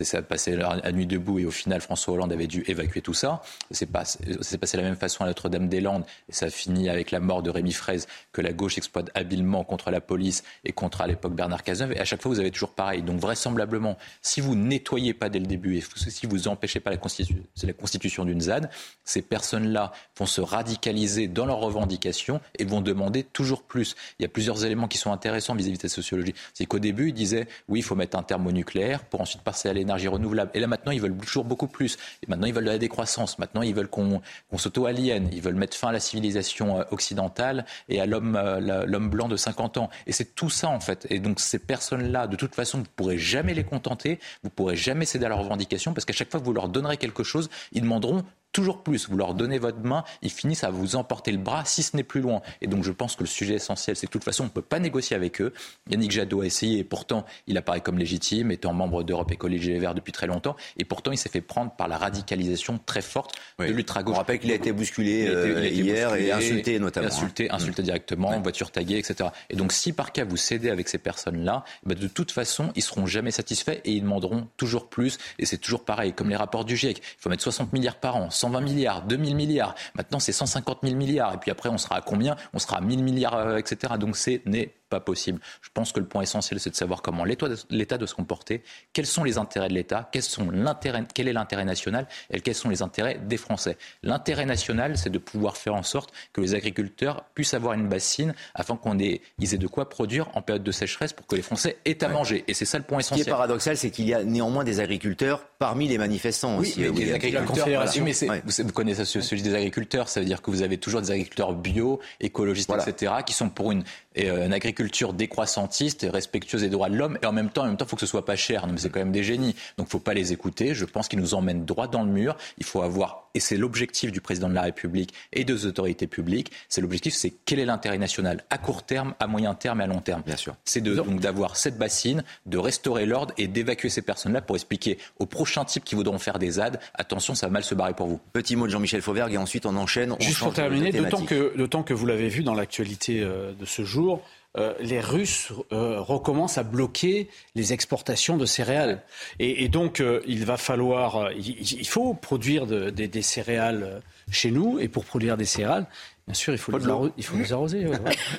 C'est passé à nuit debout et au final François Hollande avait dû évacuer tout ça. C'est passé, passé de la même façon à Notre-Dame-des-Landes et ça a fini avec la mort de Rémi Fraise que la gauche exploite habilement contre la police et contre à l'époque Bernard Cazeneuve. Et à chaque fois vous avez toujours pareil. Donc vraisemblablement, si vous nettoyez pas dès le début et si vous empêchez pas la, constitution, la d'une ZAD, ces personnes-là vont se radicaliser dans leurs revendications et vont demander toujours plus. Il y a plusieurs éléments qui sont intéressants vis-à-vis de cette sociologie. C'est qu'au début ils disaient oui il faut mettre un terme nucléaire pour ensuite passer à l'énergie renouvelable. Et là, maintenant, ils veulent toujours beaucoup plus. Et maintenant, ils veulent de la décroissance. Maintenant, ils veulent qu'on s'auto-aliène. Ils veulent mettre fin à la civilisation euh, occidentale et à l'homme euh, l'homme blanc de 50 ans. Et c'est tout ça, en fait. Et donc, ces personnes-là, de toute façon, vous ne pourrez jamais les contenter. Vous ne pourrez jamais céder à leurs revendications parce qu'à chaque fois que vous leur donnerez quelque chose, ils demanderont toujours plus. Vous leur donnez votre main, ils finissent à vous emporter le bras, si ce n'est plus loin. Et donc je pense que le sujet essentiel, c'est que de toute façon, on ne peut pas négocier avec eux. Yannick Jadot a essayé, et pourtant, il apparaît comme légitime, étant membre d'Europe Écologie Les Verts depuis très longtemps. Et pourtant, il s'est fait prendre par la radicalisation très forte de l'ultra-gauche. On rappelle qu'il a été bousculé euh, hier et insulté notamment. Hein. Insulté, insulté directement, voiture taguée, etc. Et donc si par cas vous cédez avec ces personnes-là, bah, de toute façon, ils seront jamais satisfaits et ils demanderont toujours plus. Et c'est toujours pareil, comme les rapports du GIEC. Il faut mettre 60 milliards par an, 120 milliards, 2000 milliards. Maintenant, c'est 150 000 milliards. Et puis après, on sera à combien? On sera à 1000 milliards, euh, etc. Donc ce n'est pas possible. Je pense que le point essentiel, c'est de savoir comment l'État doit se comporter, quels sont les intérêts de l'État, quel est l'intérêt national et quels sont les intérêts des Français. L'intérêt national, c'est de pouvoir faire en sorte que les agriculteurs puissent avoir une bassine afin qu'on ait, ils aient de quoi produire en période de sécheresse pour que les Français aient à manger. Et c'est ça le point essentiel. Ce qui est paradoxal, c'est qu'il y a néanmoins des agriculteurs parmi les manifestants oui, aussi. Mais oui, les agriculteurs, mais vous, connaissez ce sujet des agriculteurs, ça veut dire que vous avez toujours des agriculteurs bio, écologistes, etc., qui sont pour une, euh, une agriculture décroissantiste et respectueuse des droits de l'homme. Et en même temps, en même temps, il faut que ce soit pas cher. mais c'est quand même des génies. Donc, il faut pas les écouter. Je pense qu'ils nous emmènent droit dans le mur. Il faut avoir, et c'est l'objectif du président de la République et des autorités publiques. C'est l'objectif, c'est quel est l'intérêt national à court terme, à moyen terme et à long terme. Bien sûr. C'est de, donc d'avoir cette bassine, de restaurer l'ordre et d'évacuer ces personnes-là pour expliquer aux prochains types qui voudront faire des ZAD, attention, ça va mal se barrer pour vous. Petit mot de Jean-Michel Fauvergue et ensuite on enchaîne. On Juste pour terminer, d'autant que, d'autant que vous l'avez vu dans l'actualité euh, de ce jour, euh, les Russes euh, recommencent à bloquer les exportations de céréales. Et, donc, il va falloir, il, faut produire des céréales chez nous. Et pour produire des céréales, Bien sûr, il faut, les, arroser, il faut les arroser.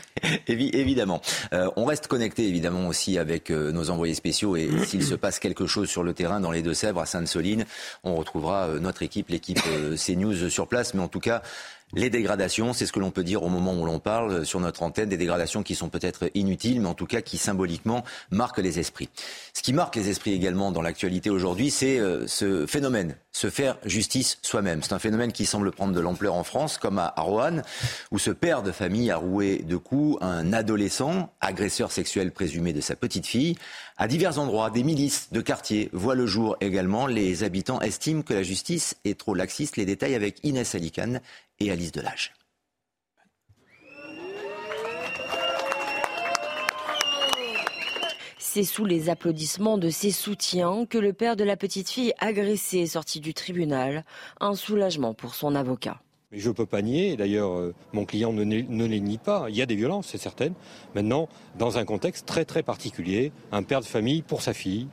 évidemment. Euh, on reste connecté évidemment aussi avec euh, nos envoyés spéciaux et s'il se passe quelque chose sur le terrain dans les Deux-Sèvres, à Sainte-Soline, on retrouvera euh, notre équipe, l'équipe CNews sur place. Mais en tout cas, les dégradations, c'est ce que l'on peut dire au moment où l'on parle sur notre antenne, des dégradations qui sont peut-être inutiles, mais en tout cas qui symboliquement marquent les esprits. Ce qui marque les esprits également dans l'actualité aujourd'hui, c'est euh, ce phénomène, se faire justice soi-même. C'est un phénomène qui semble prendre de l'ampleur en France, comme à Roanne, où ce père de famille a roué de coups un adolescent, agresseur sexuel présumé de sa petite fille. À divers endroits, des milices de quartier voient le jour également. Les habitants estiment que la justice est trop laxiste. Les détails avec Inès Alicane et Alice Delage. C'est sous les applaudissements de ses soutiens que le père de la petite fille agressée est sorti du tribunal. Un soulagement pour son avocat. je ne peux pas nier, d'ailleurs euh, mon client ne, ne, les nie pas, il y a des violences, c'est certain. Maintenant, dans un contexte très très particulier, un père de famille pour sa fille,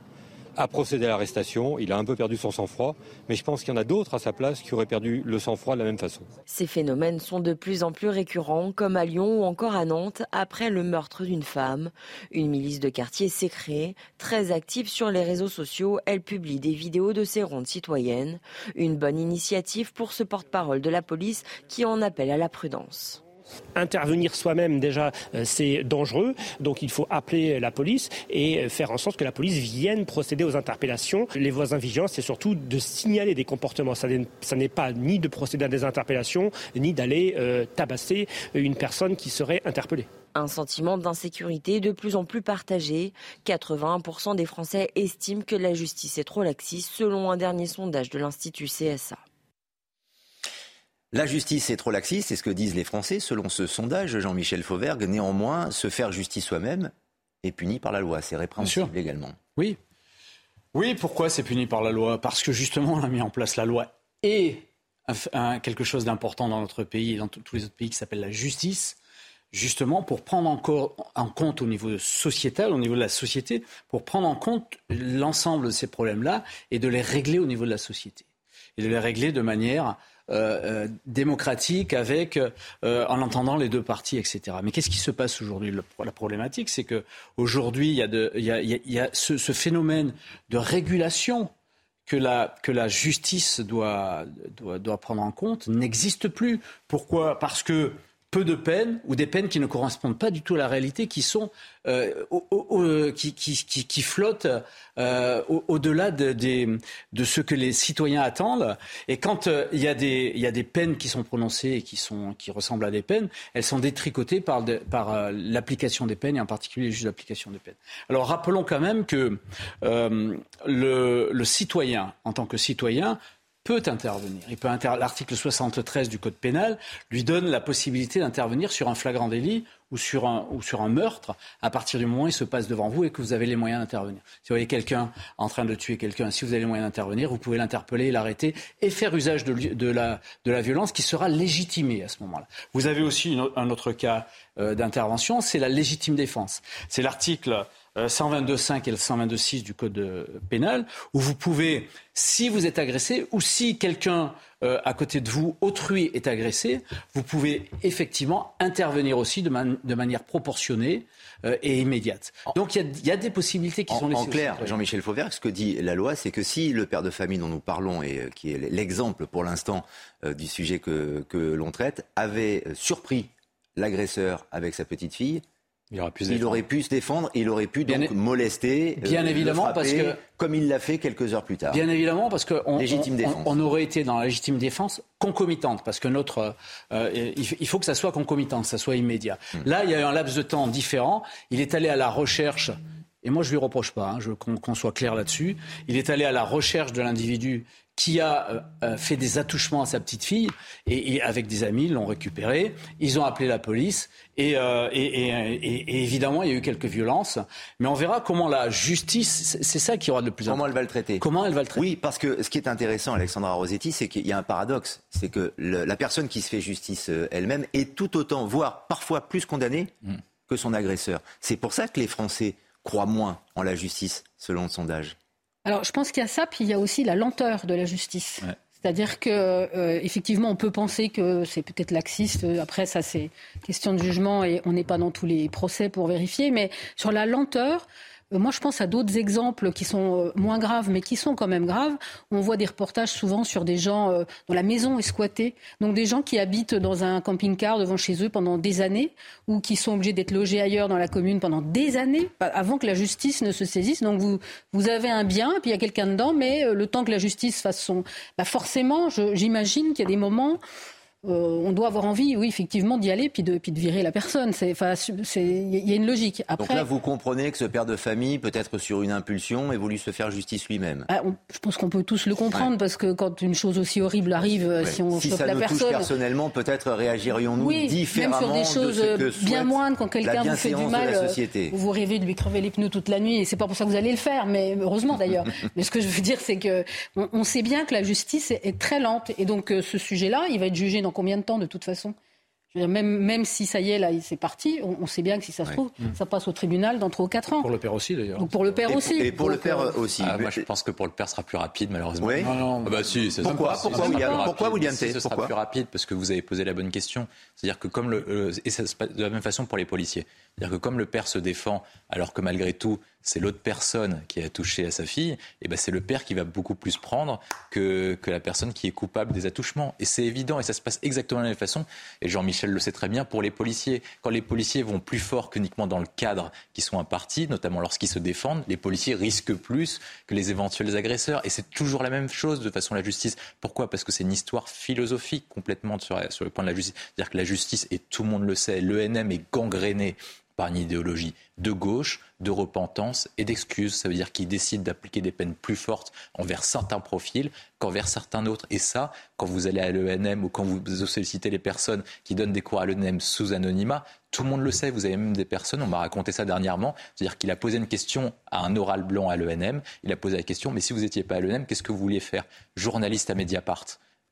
a procédé à l'arrestation. Il a un peu perdu son sang-froid, mais je pense qu'il y en a d'autres à sa place qui auraient perdu le sang-froid de la même façon. Ces phénomènes sont de plus en plus récurrents, comme à Lyon ou encore à Nantes, après le meurtre d'une femme. Une milice de quartier s'est créée, très active sur les réseaux sociaux. Elle publie des vidéos de ses rondes citoyennes. Une bonne initiative pour ce porte-parole de la police qui en appelle à la prudence. Intervenir soi-même déjà, euh, c'est dangereux. Donc il faut appeler la police et euh, faire en sorte que la police vienne procéder aux interpellations. Les voisins vigilants, c'est surtout de signaler des comportements. Ça n'est pas ni de procéder à des interpellations, ni d'aller euh, tabasser une personne qui serait interpellée. Un sentiment d'insécurité de plus en plus partagé. 81% des Français estiment que la justice est trop laxiste selon un dernier sondage de l'Institut CSA. La justice est trop laxiste, c'est ce que disent les Français. Selon ce sondage, Jean-Michel Fauvergue, néanmoins, se faire justice soi-même est puni par la loi. C'est répréhensible également. Oui. Oui, pourquoi c'est puni par la loi? Parce que justement, on a mis en place la loi et quelque chose d'important dans notre pays et dans tous les autres pays qui s'appelle la justice, justement pour prendre encore en compte au niveau sociétal, au niveau de la société, pour prendre en compte l'ensemble de ces problèmes-là et de les régler au niveau de la société. Et de les régler de manière euh, euh, démocratique avec, euh, en entendant les deux parties, etc. Mais qu'est-ce qui se passe aujourd'hui? La problématique, c'est que aujourd'hui, il y a, de, il y a, y a ce, ce, phénomène de régulation que la, que la justice doit, doit, doit prendre en compte n'existe plus. Pourquoi? Parce que peu de peines ou des peines qui ne correspondent pas du tout à la réalité, qui sont euh, au, qui, flottent euh, au-delà de, ce que les citoyens attendent. Et quand euh, il, y a des, peines qui sont prononcées et qui, ressemblent à des peines, elles sont détricotées par, l'application des peines et en particulier juste l'application des peines. Alors rappelons quand même que le, le citoyen, en tant que citoyen, peut intervenir. Il peut L'article 73 du Code pénal lui donne la possibilité d'intervenir sur un flagrant délit ou sur, un, ou sur un meurtre à partir du moment où il se passe devant vous et que vous avez les moyens d'intervenir. Si vous voyez quelqu'un en train de tuer quelqu'un, si vous avez les moyens d'intervenir, vous pouvez l'interpeller, l'arrêter et faire usage de, de, la, de la violence qui sera légitimée à ce moment-là. Vous avez aussi un autre cas euh, d'intervention, c'est la légitime défense. C'est l'article 122.5 euh, et le 122.6 du Code euh, pénal, où vous pouvez, si vous êtes agressé ou si quelqu'un euh, à côté de vous, autrui est agressé, vous pouvez effectivement intervenir aussi de, manière proportionnée et immédiate. Donc il y, a des possibilités qui sont laissées. En clair, Jean-Michel Fauvert, ce que dit la loi, c'est que si le père de famille dont nous parlons et qui est l'exemple pour l'instant du sujet que, que l'on traite avait surpris l'agresseur avec sa petite fille, il, aurait pu, il aurait pu se défendre, il aurait pu donc molester, bien euh, évidemment, parce que comme il l'a fait quelques heures plus tard. Bien évidemment, parce qu'on on, on, aurait été dans la légitime défense concomitante, parce que notre, euh, il faut que ça soit concomitant, que ça soit immédiat. Hmm. Là, il y a eu un laps de temps différent. Il est allé à la recherche. Et moi, je lui reproche pas, hein, qu'on soit clair là-dessus. Il est allé à la recherche de l'individu qui a euh, euh, fait des attouchements à sa petite fille et, avec des amis l'ont récupéré. Ils ont appelé la police euh, et, évidemment il y a eu quelques violences. Mais on verra comment la justice, c'est ça qui aura de plus Comment elle va le traiter Comment elle va le traiter Oui, parce que ce qui est intéressant, Alexandra Rossetti, c'est qu'il y a un paradoxe, c'est que la personne qui se fait justice elle-même est tout autant, voire parfois plus condamnée mm. que son agresseur. C'est pour ça que les Français croient moins en la justice, selon le sondage. Alors, je pense qu'il y a ça, puis il y a aussi la lenteur de la justice. C'est-à-dire que euh, effectivement, on peut penser que c'est peut-être laxiste. Après, ça, c'est question de jugement et on n'est pas dans tous les procès pour vérifier. Mais sur la lenteur, moi, je pense à d'autres exemples qui sont euh, moins graves, mais qui sont quand même graves. On voit des reportages souvent sur des gens euh, dont la maison est squattée, donc des gens qui habitent dans un camping-car devant chez eux pendant des années, ou qui sont obligés d'être logés ailleurs dans la commune pendant des années, avant que la justice ne se saisisse. Donc vous, vous avez un bien, puis il y a quelqu'un dedans, mais le temps que la justice fasse son... Bah forcément, j'imagine qu'il y a des moments euh, on doit avoir envie, oui, effectivement, d'y aller puis de, puis de virer la personne. Il y a une logique. Donc là, vous comprenez que ce père de famille, peut-être sur une impulsion, ait voulu se faire justice lui-même. Ah, je pense qu'on peut tous le comprendre parce que quand une chose aussi horrible arrive, si on si ça la nous personne. Touche personnellement, peut-être réagirions-nous oui, différemment. Même sur des choses bien moindres, quand quelqu'un vous fait du mal, euh, vous rêvez de lui crever les pneus toute la nuit et c'est pas pour ça que vous allez le faire, mais heureusement d'ailleurs. mais ce que je veux dire, c'est que on, sait bien que la justice est, très lente et donc euh, ce sujet-là, il va être jugé dans combien de temps de toute façon? Même, même si ça y est, là, c'est parti, on, sait bien que si ça se trouve, ça passe au tribunal dans 3 ou 4 ans. Pour le père aussi, d'ailleurs. pour le père aussi. Et pour le père euh, aussi. Ah, moi, je pense que pour le père, ce sera plus rapide, malheureusement. Oui. Non, non. Ah bah, si, pourquoi, pourquoi, William, pourquoi William Ce sera plus rapide parce que vous avez posé la bonne question. C'est-à-dire que comme le, euh, et ça se passe de la même façon pour les policiers. C'est-à-dire que comme le père se défend, alors que malgré tout, c'est l'autre personne qui a touché à sa fille, et eh ben c'est le père qui va beaucoup plus prendre que, que la personne qui est coupable des attouchements. Et c'est évident, et ça se passe exactement de la même façon. Et Jean-Michel le sait très bien pour les policiers. Quand les policiers vont plus fort qu'uniquement dans le cadre qui sont impartis, notamment lorsqu'ils se défendent, les policiers risquent plus que les éventuels agresseurs. Et c'est toujours la même chose de façon la justice. Pourquoi? Parce que c'est une histoire philosophique complètement sur, sur le point de la justice. C'est-à-dire que la justice, et tout le monde le sait, l'ENM est gangréné par une idéologie de gauche, de repentance et d'excuses. Ça veut dire qu'ils décident d'appliquer des peines plus fortes envers certains profils qu'envers certains autres. Et ça, quand vous allez à l'ENM ou quand vous sollicitez les personnes qui donnent des cours à l'ENM sous anonymat, tout le monde le sait. Vous avez même des personnes, on m'a raconté ça dernièrement, c'est-à-dire qu'il a posé une question à un oral blanc à l'ENM. Il a posé la question, mais si vous n'étiez pas à l'ENM, qu'est-ce que vous vouliez faire? Journaliste à Mediapart.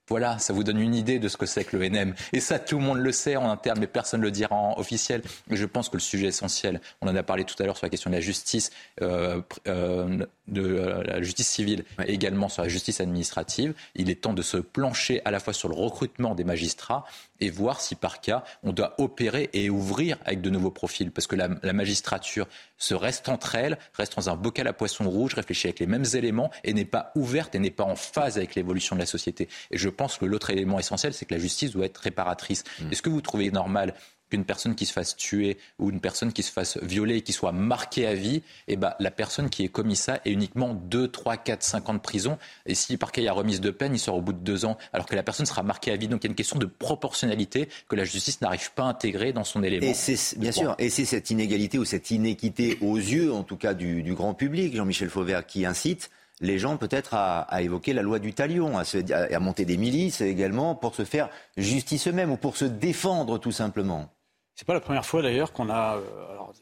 Voilà, ça vous donne une idée de ce que c'est que l'ONM. Et ça, tout le monde le sait en interne, mais personne ne le dira en officiel. Mais je pense que le sujet essentiel, on en a parlé tout à l'heure sur la question de la justice, euh, euh, de la justice civile, et également sur la justice administrative. Il est temps de se plancher à la fois sur le recrutement des magistrats et voir si par cas on doit opérer et ouvrir avec de nouveaux profils. Parce que la, la magistrature se reste entre elles, reste dans un bocal à poisson rouge, réfléchit avec les mêmes éléments et n'est pas ouverte et n'est pas en phase avec l'évolution de la société. Et je pense que l'autre élément essentiel, c'est que la justice doit être réparatrice. Mmh. Est-ce que vous trouvez normal qu'une personne qui se fasse tuer ou une personne qui se fasse violer et qui soit marquée à vie, eh ben, la personne qui est commis ça est uniquement 2, 3, 4, 5 ans de prison? Et si par cas il y a remise de peine, il sort au bout de 2 ans, alors que la personne sera marquée à vie? Donc il y a une question de proportionnalité que la justice n'arrive pas à intégrer dans son élément. Et c'est, bien sûr, et c'est cette inégalité ou cette inéquité aux yeux, en tout cas, du, du grand public, Jean-Michel Fauvert, qui incite les gens peut-être à, à, évoquer la loi du talion, à, se, à monter des milices également pour se faire justice eux-mêmes ou pour se défendre tout simplement. C'est pas la première fois d'ailleurs qu'on a. Euh, alors,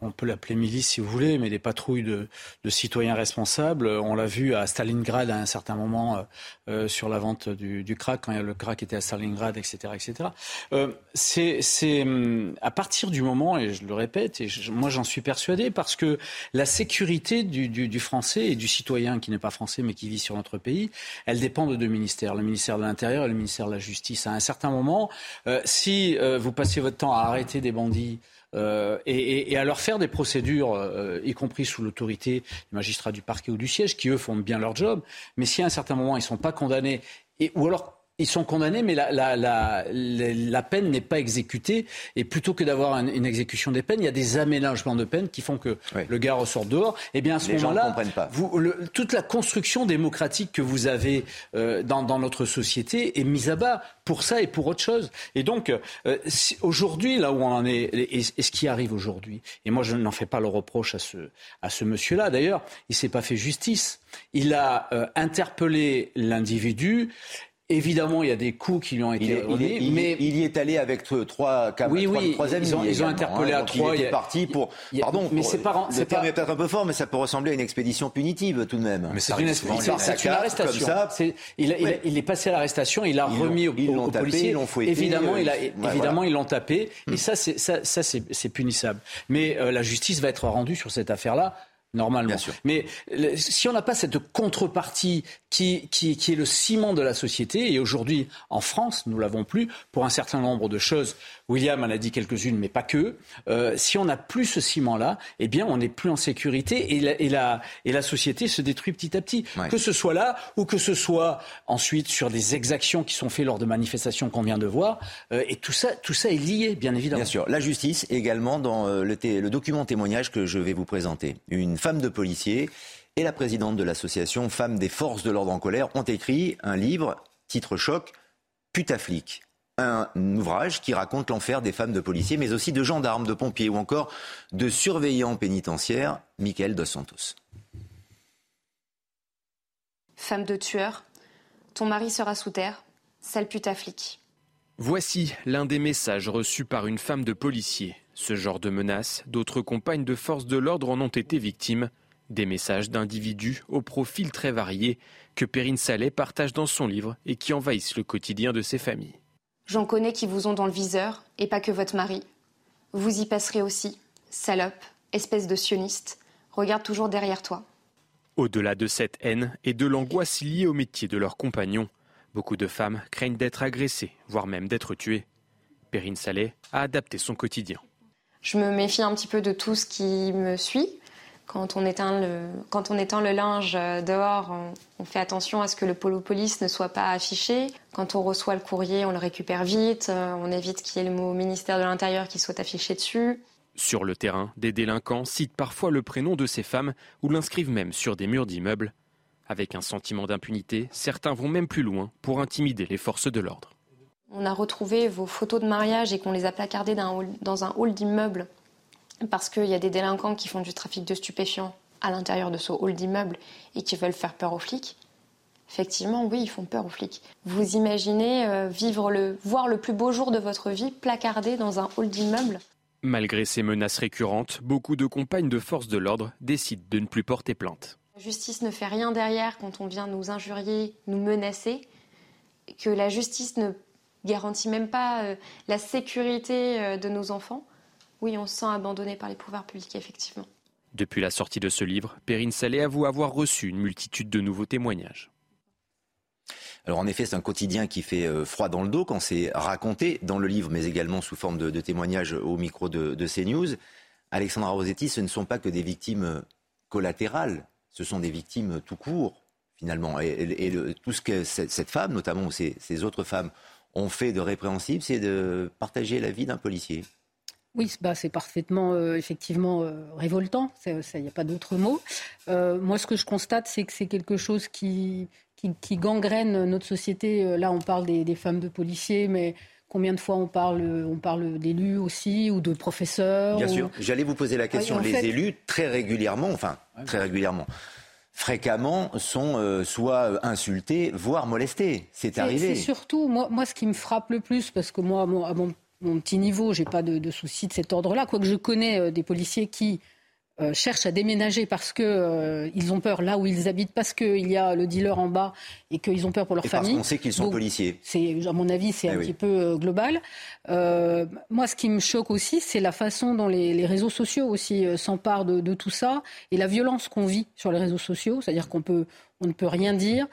on peut l'appeler milice si vous voulez, mais des patrouilles de, de citoyens responsables. On l'a vu à Stalingrad à un certain moment euh, euh, sur la vente du, du, crack, quand le crack était à Stalingrad, etc. etc. Euh, c'est hum, à partir du moment, et je le répète, et moi j'en suis persuadé, parce que la sécurité du, du, du français et du citoyen qui n'est pas français mais qui vit sur notre pays, elle dépend de deux ministères, le ministère de l'Intérieur et le ministère de la Justice. À un certain moment, euh, si euh, vous passez votre temps à arrêter des bandits, euh, et, à leur faire des procédures, euh, y compris sous l'autorité des magistrats du parquet ou du siège, qui eux font bien leur job. Mais si à un certain moment ils ne sont pas condamnés, et, ou alors ils sont condamnés, mais la, la, la, la peine n'est pas exécutée. Et plutôt que d'avoir une, exécution des peines, il y a des aménagements de peine qui font que le gars ressort dehors. Et eh bien à ce moment-là, toute la construction démocratique que vous avez euh, dans, dans, notre société est mise à bas pour ça et pour autre chose. Et donc euh, aujourd'hui, là où on en est, et, ce qui arrive aujourd'hui, et moi je n'en fais pas le reproche à ce, à ce monsieur-là. D'ailleurs, il s'est pas fait justice. Il a euh, interpellé l'individu Évidemment, il y a des coups qui lui ont été donnés, mais il y est allé avec trois, quatre, oui, oui, trois, amis. Ils ont, ils ont interpellé hein, à trois. Il était parti pour. pardon, mais c'est pas. C'est pas... peut-être un peu fort, mais ça peut ressembler à une expédition punitive tout de même. Mais c'est une, une arrestation. il, il, est passé à l'arrestation, il a remis au, au, policier. évidemment, euh, il a, évidemment, ils l'ont tapé, et hmm. ça, c'est ça, ça c'est punissable. Mais euh, la justice va être rendue sur cette affaire-là normalement. Mais si on n'a pas cette contrepartie qui, qui, qui, est le ciment de la société, et aujourd'hui en France, nous l'avons plus, pour un certain nombre de choses, William en a dit quelques-unes, mais pas que, euh, si on n'a plus ce ciment-là, eh bien on n'est plus en sécurité et la, et, la, et la société se détruit petit à petit. Que ce soit là ou que ce soit ensuite sur des exactions qui sont faites lors de manifestations qu'on vient de voir, euh, et tout ça, tout ça est lié, bien évidemment. Bien sûr. La justice également dans euh, le, le document témoignage que je vais vous présenter. Une femme de policier et la présidente de l'association Femmes des forces de l'ordre en colère ont écrit un livre, titre choc, Putaflic un ouvrage qui raconte l'enfer des femmes de policiers, mais aussi de gendarmes, de pompiers ou encore de surveillants pénitentiaires, Michael Dos Santos. Femme de tueur, ton mari sera sous terre, sale putaflic. Voici l'un des messages reçus par une femme de policier. Ce genre de menaces, d'autres compagnes de forces de l'ordre en ont été victimes. Des messages d'individus au profil très varié que Perrine Saleh partage dans son livre et qui envahissent le quotidien de ses familles. J'en connais qui vous ont dans le viseur, et pas que votre mari. Vous y passerez aussi. Salope, espèce de sioniste, regarde toujours derrière toi. Au-delà de cette haine et de l'angoisse liée au métier de leurs compagnons, beaucoup de femmes craignent d'être agressées, voire même d'être tuées. Perrine Saleh a adapté son quotidien. Je me méfie un petit peu de tout ce qui me suit. Quand on éteint le, quand on éteint le linge euh, dehors, on, fait attention à ce que le polo police ne soit pas affiché. Quand on reçoit le courrier, on le récupère vite. Euh, on évite qu'il y ait le mot ministère de l'Intérieur qui soit affiché dessus. Sur le terrain, des délinquants citent parfois le prénom de ces femmes ou l'inscrivent même sur des murs d'immeubles. Avec un sentiment d'impunité, certains vont même plus loin pour intimider les forces de l'ordre. On a retrouvé vos photos de mariage et qu'on les a placardées dans un hall d'immeuble parce qu'il y a des délinquants qui font du trafic de stupéfiants à l'intérieur de ce hall d'immeuble et qui veulent faire peur aux flics. Effectivement, oui, ils font peur aux flics. Vous imaginez euh, vivre le, voir le plus beau jour de votre vie placardé dans un hall d'immeuble Malgré ces menaces récurrentes, beaucoup de compagnes de forces de l'ordre décident de ne plus porter plainte. La justice ne fait rien derrière quand on vient nous injurier, nous menacer, que la justice ne garantit même pas euh, la sécurité euh, de nos enfants. Oui, on se sent abandonné par les pouvoirs publics, effectivement. Depuis la sortie de ce livre, Perrine Salé avoue avoir reçu une multitude de nouveaux témoignages. Alors en effet, c'est un quotidien qui fait euh, froid dans le dos quand c'est raconté dans le livre, mais également sous forme de, témoignages au micro de, de, CNews. Alexandra Rosetti, ce ne sont pas que des victimes euh, collatérales, ce sont des victimes tout court, finalement. Et, tout ce que cette femme, notamment ces, ces autres femmes, ont fait de répréhensible, c'est de partager la vie d'un policier. Oui, bah, c'est parfaitement, euh, effectivement, euh, révoltant. Il n'y a pas d'autre mot. Euh, moi, ce que je constate, c'est que c'est quelque chose qui, qui, gangrène notre société. Là, on parle des, femmes de policiers, mais combien de fois on parle, on parle d'élus aussi ou de professeurs Bien sûr. J'allais vous poser la question. Les élus, très régulièrement, enfin, très régulièrement, fréquemment sont soit insultés, voire molestés. C'est arrivé. C'est surtout, moi, moi, ce qui me frappe le plus, parce que moi, à mon mon petit niveau, j'ai pas de, de soucis de cet ordre-là. Quoique je connais euh, des policiers qui euh, cherchent à déménager parce que euh, ils ont peur là où ils habitent, parce qu'il y a le dealer en bas et qu'ils ont peur pour leur et famille. Parce qu'on sait qu'ils sont policiers. C'est, à mon avis, c'est eh un petit peu global. moi, ce qui me choque aussi, c'est la façon dont les, réseaux sociaux aussi s'emparent de, de, tout ça et la violence qu'on vit sur les réseaux sociaux, c'est-à-dire qu'on peut, on ne peut rien dire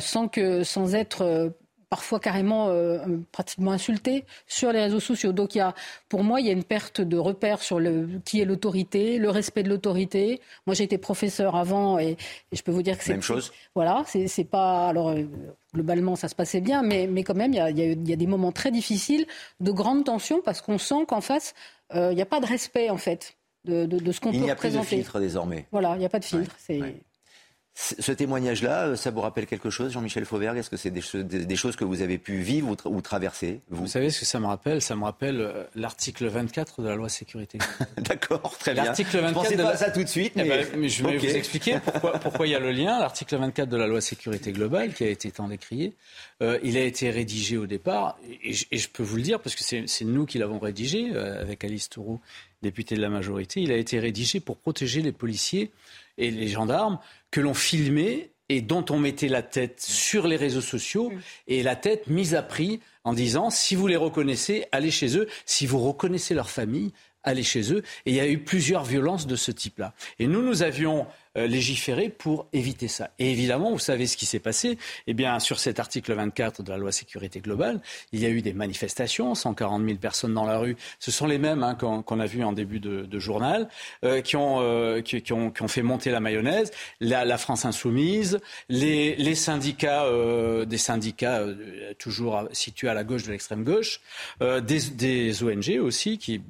sans que, sans être parfois carrément euh, pratiquement insultés sur les réseaux sociaux. Donc il y a, pour moi, il y a une perte de repère sur le, qui est l'autorité, le respect de l'autorité. Moi, j'ai été professeur avant et, je peux vous dire que c'est... Même chose Voilà, c'est pas... Alors, euh, globalement, ça se passait bien, mais, mais quand même, il y, a, il y, a, des moments très difficiles, de grande tension, parce qu'on sent qu'en face, il n'y a pas de respect, en fait, de, de, ce qu'on peut représenter. Il n'y a plus de filtre désormais. Voilà, il n'y a pas de filtre. c'est... Ce témoignage-là, euh, ça vous rappelle quelque chose, Jean-Michel Fauvergue? Est-ce que c'est des, choses que vous avez pu vivre ou, traverser vous, savez ce que ça me rappelle? Ça me rappelle euh, l'article 24 de la loi sécurité. D'accord, très bien. L'article 24 je pensais pas ça tout de suite, eh ben, mais, je vais vous expliquer pourquoi, il y a le lien. L'article 24 de la loi sécurité globale, qui a été tant décrié, euh, il a été rédigé au départ, et je, peux vous le dire parce que c'est nous qui l'avons rédigé avec Alice Touroux, députée de la majorité. Il a été rédigé pour protéger les policiers et les gendarmes que l'on filmait et dont on mettait la tête sur les réseaux sociaux mm. et la tête mise à prix en disant si vous les reconnaissez, allez chez eux. Si vous reconnaissez leur famille, allez chez eux. Et il y a eu plusieurs violences de ce type-là. Et nous, nous avions légiférer pour éviter ça. Et évidemment, vous savez ce qui s'est passé. Eh bien, sur cet article 24 de la loi sécurité globale, il y a eu des manifestations, 140 000 personnes dans la rue. Ce sont les mêmes hein, qu'on a vu en début de, journal, euh, qui, ont, euh, qui, ont, qui, ont, fait monter la mayonnaise. La, France insoumise, les, syndicats, euh, des syndicats euh, toujours situés à la gauche de l'extrême gauche, des, des, ONG aussi, qui,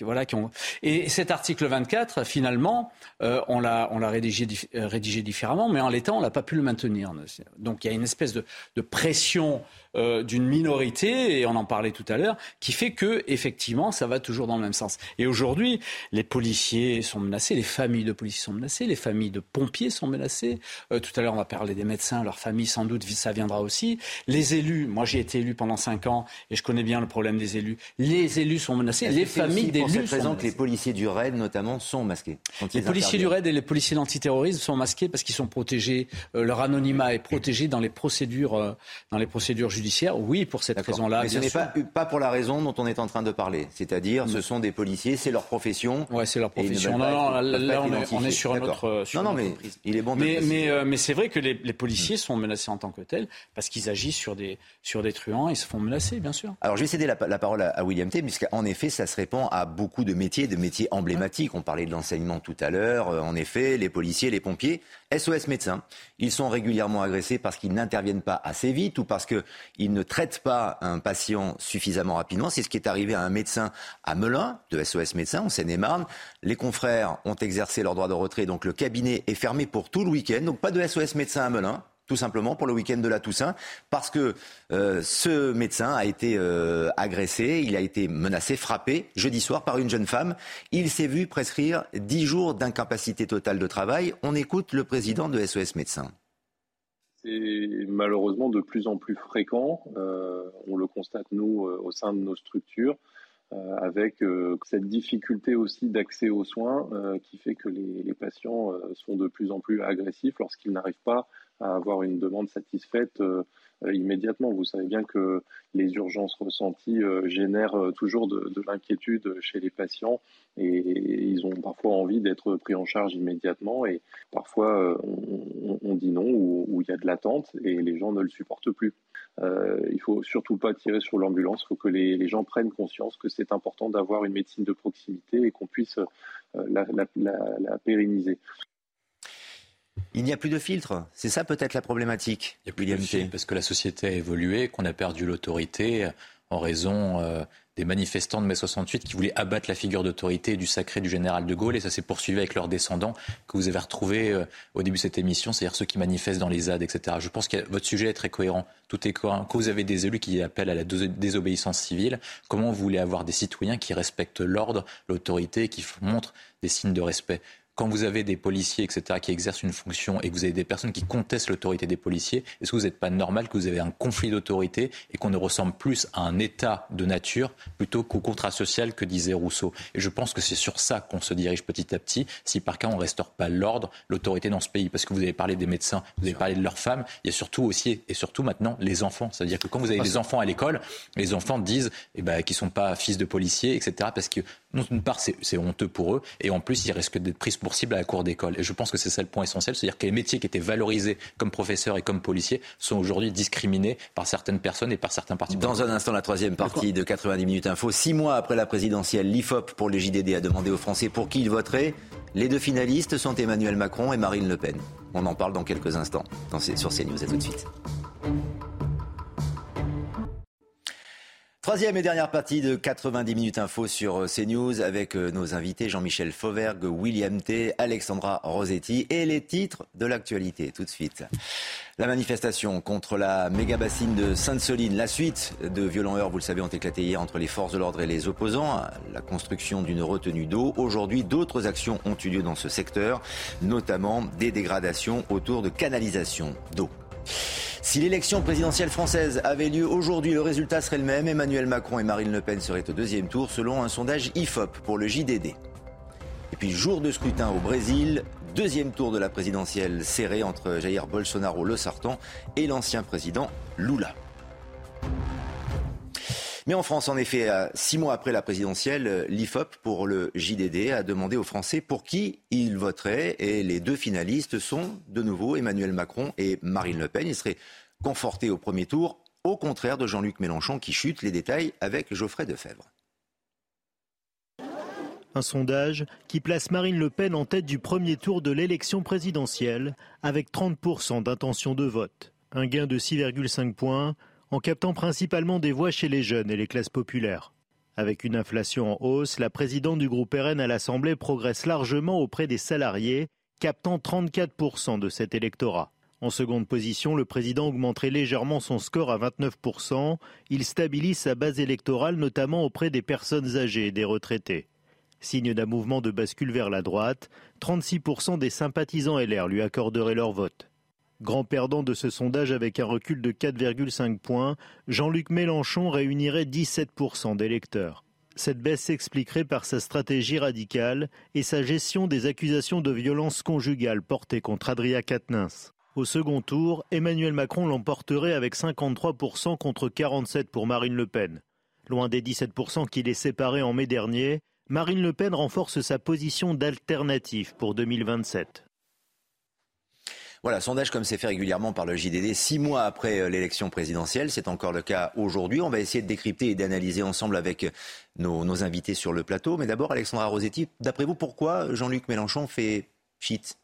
voilà, qui ont. Et cet article 24, finalement, on l'a rédigé euh, rédigé, différemment, mais en l'état, on n'a pas pu le maintenir. Donc il y a une espèce de, de pression euh, d'une minorité, et on en parlait tout à l'heure, qui fait que effectivement, ça va toujours dans le même sens. Et aujourd'hui, les policiers sont menacés, les familles de policiers sont menacées, les familles de pompiers sont menacées. Euh, tout à l'heure, on va parler des médecins, leurs familles, sans doute, ça viendra aussi. Les élus, moi j'ai été élu pendant cinq ans et je connais bien le problème des élus. Les élus sont menacés, les familles d'élus sont menacées. que les policiers du RAID, notamment, sont masqués. Les policiers du RAID et les policiers d'antiterrorisme sont masqués parce qu'ils sont protégés, euh, leur anonymat est protégé dans les procédures, dans les procédures judiciaires oui, pour cette raison-là. Mais ce n'est pas, pas pour la raison dont on est en train de parler. C'est-à-dire, ce sont des policiers, c'est leur profession. Oui, c'est leur profession. Non, non, là, on, est, sur un autre. non, non, mais il est bon de Mais, mais, euh, mais c'est vrai que les, policiers sont menacés en tant que tels parce qu'ils agissent sur des, sur des truands et se font menacer, bien sûr. Alors, je vais céder la, parole à, William T, puisqu'en effet, ça se répand à beaucoup de métiers, de métiers emblématiques. On parlait de l'enseignement tout à l'heure. Euh, en effet, les policiers, les pompiers, SOS médecins, ils sont régulièrement agressés parce qu'ils n'interviennent pas assez vite ou parce qu'ils ne traitent pas un patient suffisamment rapidement. C'est ce qui est arrivé à un médecin à Melun, de SOS médecins, en Seine-et-Marne. Les confrères ont exercé leur droit de retrait, donc le cabinet est fermé pour tout le week-end. Donc pas de SOS médecin à Melun tout simplement pour le week-end de la Toussaint, parce que euh, ce médecin a été euh, agressé, il a été menacé, frappé jeudi soir par une jeune femme. Il s'est vu prescrire 10 jours d'incapacité totale de travail. On écoute le président de SOS Médecins. C'est malheureusement de plus en plus fréquent. Euh, on le constate, nous, au sein de nos structures. avec cette difficulté aussi d'accès aux soins qui fait que les, patients sont de plus en plus agressifs lorsqu'ils n'arrivent pas à avoir une demande satisfaite euh, euh, immédiatement. Vous savez bien que les urgences ressenties euh, génèrent toujours de, l'inquiétude chez les patients et, ils ont parfois envie d'être pris en charge immédiatement et parfois on, dit non ou, il y a de l'attente et les gens ne le supportent plus. Euh, il faut surtout pas tirer sur l'ambulance, il faut que les, gens prennent conscience que c'est important d'avoir une médecine de proximité et qu'on puisse la, pérenniser. Il n'y a plus de filtre. C'est ça peut-être la problématique. Il n'y a plus de filtre parce que la société a évolué, qu'on a perdu l'autorité en raison euh, des manifestants de mai 68 qui voulaient abattre la figure d'autorité du sacré du général de Gaulle. Et ça s'est poursuivi avec leurs descendants que vous avez retrouvés euh, au début de cette émission, c'est-à-dire ceux qui manifestent dans les ZAD, etc. Je pense que votre sujet est très cohérent. Tout est cohérent. Quand vous avez des élus qui appellent à la désobéissance civile, comment vous voulez avoir des citoyens qui respectent l'ordre, l'autorité, qui montrent des signes de respect? Quand vous avez des policiers, etc., qui exercent une fonction et que vous avez des personnes qui contestent l'autorité des policiers, est-ce que vous n'êtes pas normal que vous avez un conflit d'autorité et qu'on ne ressemble plus à un état de nature plutôt qu'au contrat social que disait Rousseau? Et je pense que c'est sur ça qu'on se dirige petit à petit, si par cas on ne restaure pas l'ordre, l'autorité dans ce pays. Parce que vous avez parlé des médecins, vous avez parlé de leurs femmes, il y a surtout aussi, et surtout maintenant, les enfants. C'est-à-dire que quand vous avez des enfants à l'école, les enfants disent eh ben, qu'ils ne sont pas fils de policiers, etc., parce que d'une part, c'est honteux pour eux, et en plus, ils risquent d'être pris pour cible à la cour d'école. Et je pense que c'est ça le point essentiel, c'est-à-dire que les métiers qui étaient valorisés comme professeurs et comme policiers sont aujourd'hui discriminés par certaines personnes et par certains partis. Dans un instant, la troisième partie de 90 minutes info. Six mois après la présidentielle, l'IFOP pour les JDD a demandé aux Français pour qui ils voteraient. Les deux finalistes sont Emmanuel Macron et Marine Le Pen. On en parle dans quelques instants sur CNews. À tout de suite. Troisième et dernière partie de 90 minutes info sur euh, CNews avec euh, nos invités Jean-Michel Fauvergue, William T, Alexandra Rosetti et les titres de l'actualité. Tout de suite. La manifestation contre la méga bassine de Sainte-Soline. La suite de violents heures, vous le savez, ont éclaté hier entre les forces de l'ordre et les opposants. La construction d'une retenue d'eau. Aujourd'hui, d'autres actions ont eu lieu dans ce secteur, notamment des dégradations autour de canalisations d'eau. Si l'élection présidentielle française avait lieu aujourd'hui, le résultat serait le même. Emmanuel Macron et Marine Le Pen seraient au deuxième tour selon un sondage IFOP pour le JDD. Et puis jour de scrutin au Brésil, deuxième tour de la présidentielle serrée entre Jair Bolsonaro, le Sartan, et l'ancien président Lula. Mais en France, en effet, six mois après la présidentielle, l'IFOP pour le JDD a demandé aux Français pour qui ils voteraient. Et les deux finalistes sont de nouveau Emmanuel Macron et Marine Le Pen. Ils seraient confortés au premier tour, au contraire de Jean-Luc Mélenchon qui chute. Les détails avec Geoffrey Defebvre. Un sondage qui place Marine Le Pen en tête du premier tour de l'élection présidentielle avec 30% d'intention de vote. Un gain de 6,5 points en captant principalement des voix chez les jeunes et les classes populaires. Avec une inflation en hausse, la présidente du groupe RN à l'Assemblée progresse largement auprès des salariés, captant 34% de cet électorat. En seconde position, le président augmenterait légèrement son score à 29%. Il stabilise sa base électorale notamment auprès des personnes âgées et des retraités. Signe d'un mouvement de bascule vers la droite, 36% des sympathisants LR lui accorderaient leur vote. Grand perdant de ce sondage avec un recul de 4,5 points, Jean-Luc Mélenchon réunirait 17% d'électeurs. Cette baisse s'expliquerait par sa stratégie radicale et sa gestion des accusations de violence conjugale portées contre Adria Quatennens. Au second tour, Emmanuel Macron l'emporterait avec 53% contre 47% pour Marine Le Pen. Loin des 17% qui les séparaient en mai dernier, Marine Le Pen renforce sa position d'alternative pour 2027. Voilà, sondage comme c'est fait régulièrement par le JDD, six mois après euh, l'élection présidentielle. C'est encore le cas aujourd'hui. On va essayer de décrypter et d'analyser ensemble avec euh, nos, invités sur le plateau. Mais d'abord, Alexandra Rosetti, d'après vous, pourquoi Jean-Luc Mélenchon fait cheat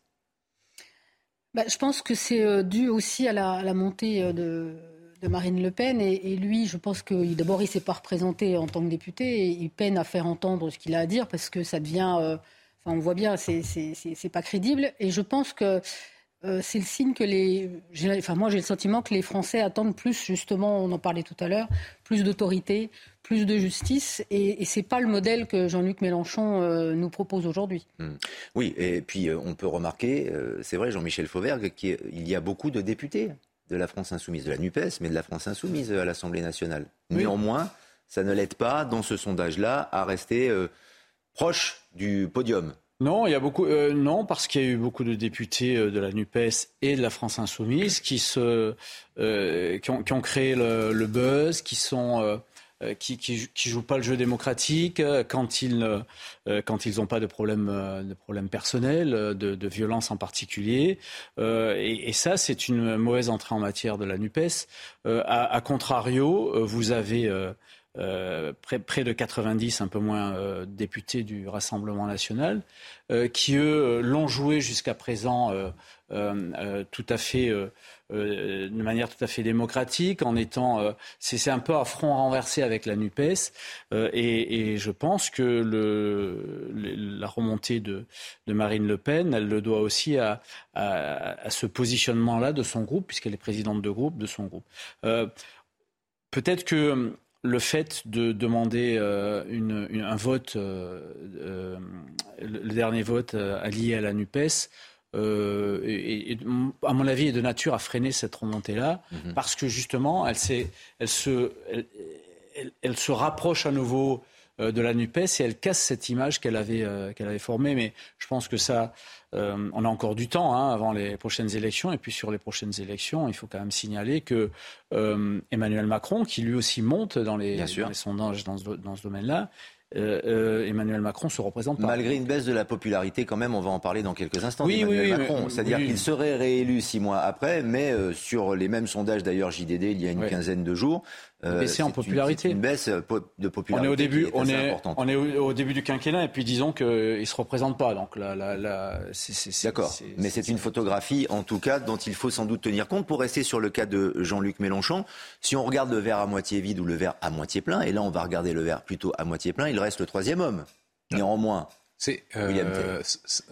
bah, Je pense que c'est euh, dû aussi à la, montée de, Marine Le Pen. Et, lui, je pense que d'abord, il ne s'est pas représenté en tant que député. Et il peine à faire entendre ce qu'il a à dire parce que ça devient. enfin, on voit bien, c'est pas crédible. Et je pense que euh, c'est le signe que les. Enfin, moi, j'ai le sentiment que les Français attendent plus, justement, on en parlait tout à l'heure, plus d'autorité, plus de justice. Et, et ce n'est pas le modèle que Jean-Luc Mélenchon euh, nous propose aujourd'hui. Hmm. Oui, et puis euh, on peut remarquer, c'est vrai, Jean-Michel Fauvergue, qu'il y a beaucoup de députés de la France insoumise, de la NUPES, mais de la France insoumise à l'Assemblée nationale. Néanmoins, ça ne l'aide pas, dans ce sondage-là, à rester proche du podium. Non, il y a beaucoup. Euh, non, parce qu'il y a eu beaucoup de députés euh, de la Nupes et de la France insoumise qui se, euh, qui, ont, créé le, buzz, qui sont, qui, jouent pas le jeu démocratique quand ils, quand ils n'ont pas de problème, de problème personnel, de, violence en particulier. Et, et, ça, c'est une mauvaise entrée en matière de la Nupes. À, à, contrario, vous avez euh, près, près, de 90, un peu moins euh, députés du Rassemblement national, euh, qui eux l'ont joué jusqu'à présent tout à fait, de manière tout à fait démocratique, en étant, c'est un peu à front renversé avec la Nupes, et, et, je pense que la remontée de, Marine Le Pen, elle le doit aussi à, à, à ce positionnement-là de son groupe, puisqu'elle est présidente de groupe de son groupe. Peut-être que le fait de demander euh, un vote, euh, euh, le dernier vote allié à la NUPES, et, à mon avis, est de nature à freiner cette remontée-là, mhm. parce que justement, elle, elle, se, elle, se rapproche à nouveau de la NUPES et elle casse cette image qu'elle avait, qu'elle avait formée. Mais je pense que ça, euh, on a encore du temps hein, avant les prochaines élections. Et puis sur les prochaines élections, il faut quand même signaler que euh, Emmanuel Macron, qui lui aussi monte dans les, sondages dans ce, domaine-là, euh, euh, Emmanuel Macron se représente pas. Malgré une baisse de la popularité, quand même, on va en parler dans quelques instants. Oui, d'Emmanuel oui, Macron, oui, c'est-à-dire oui. qu'il serait réélu six mois après, mais euh, sur les mêmes sondages d'ailleurs JDD il y a une quinzaine de jours. Euh, Baissé en une- popularité. Une, baisse euh, de On popularité. est au début, est on est, on est au, au début du quinquennat et puis disons qu'il se représente pas. Donc là, là, là, D'accord, mais c'est une photographie en tout cas dont il faut sans doute tenir compte pour rester sur le cas de Jean-Luc Mélenchon. Si on regarde le verre à moitié vide ou le verre à moitié plein, et là on va regarder le verre plutôt à moitié plein, il reste le troisième homme. Néanmoins, C'est euh,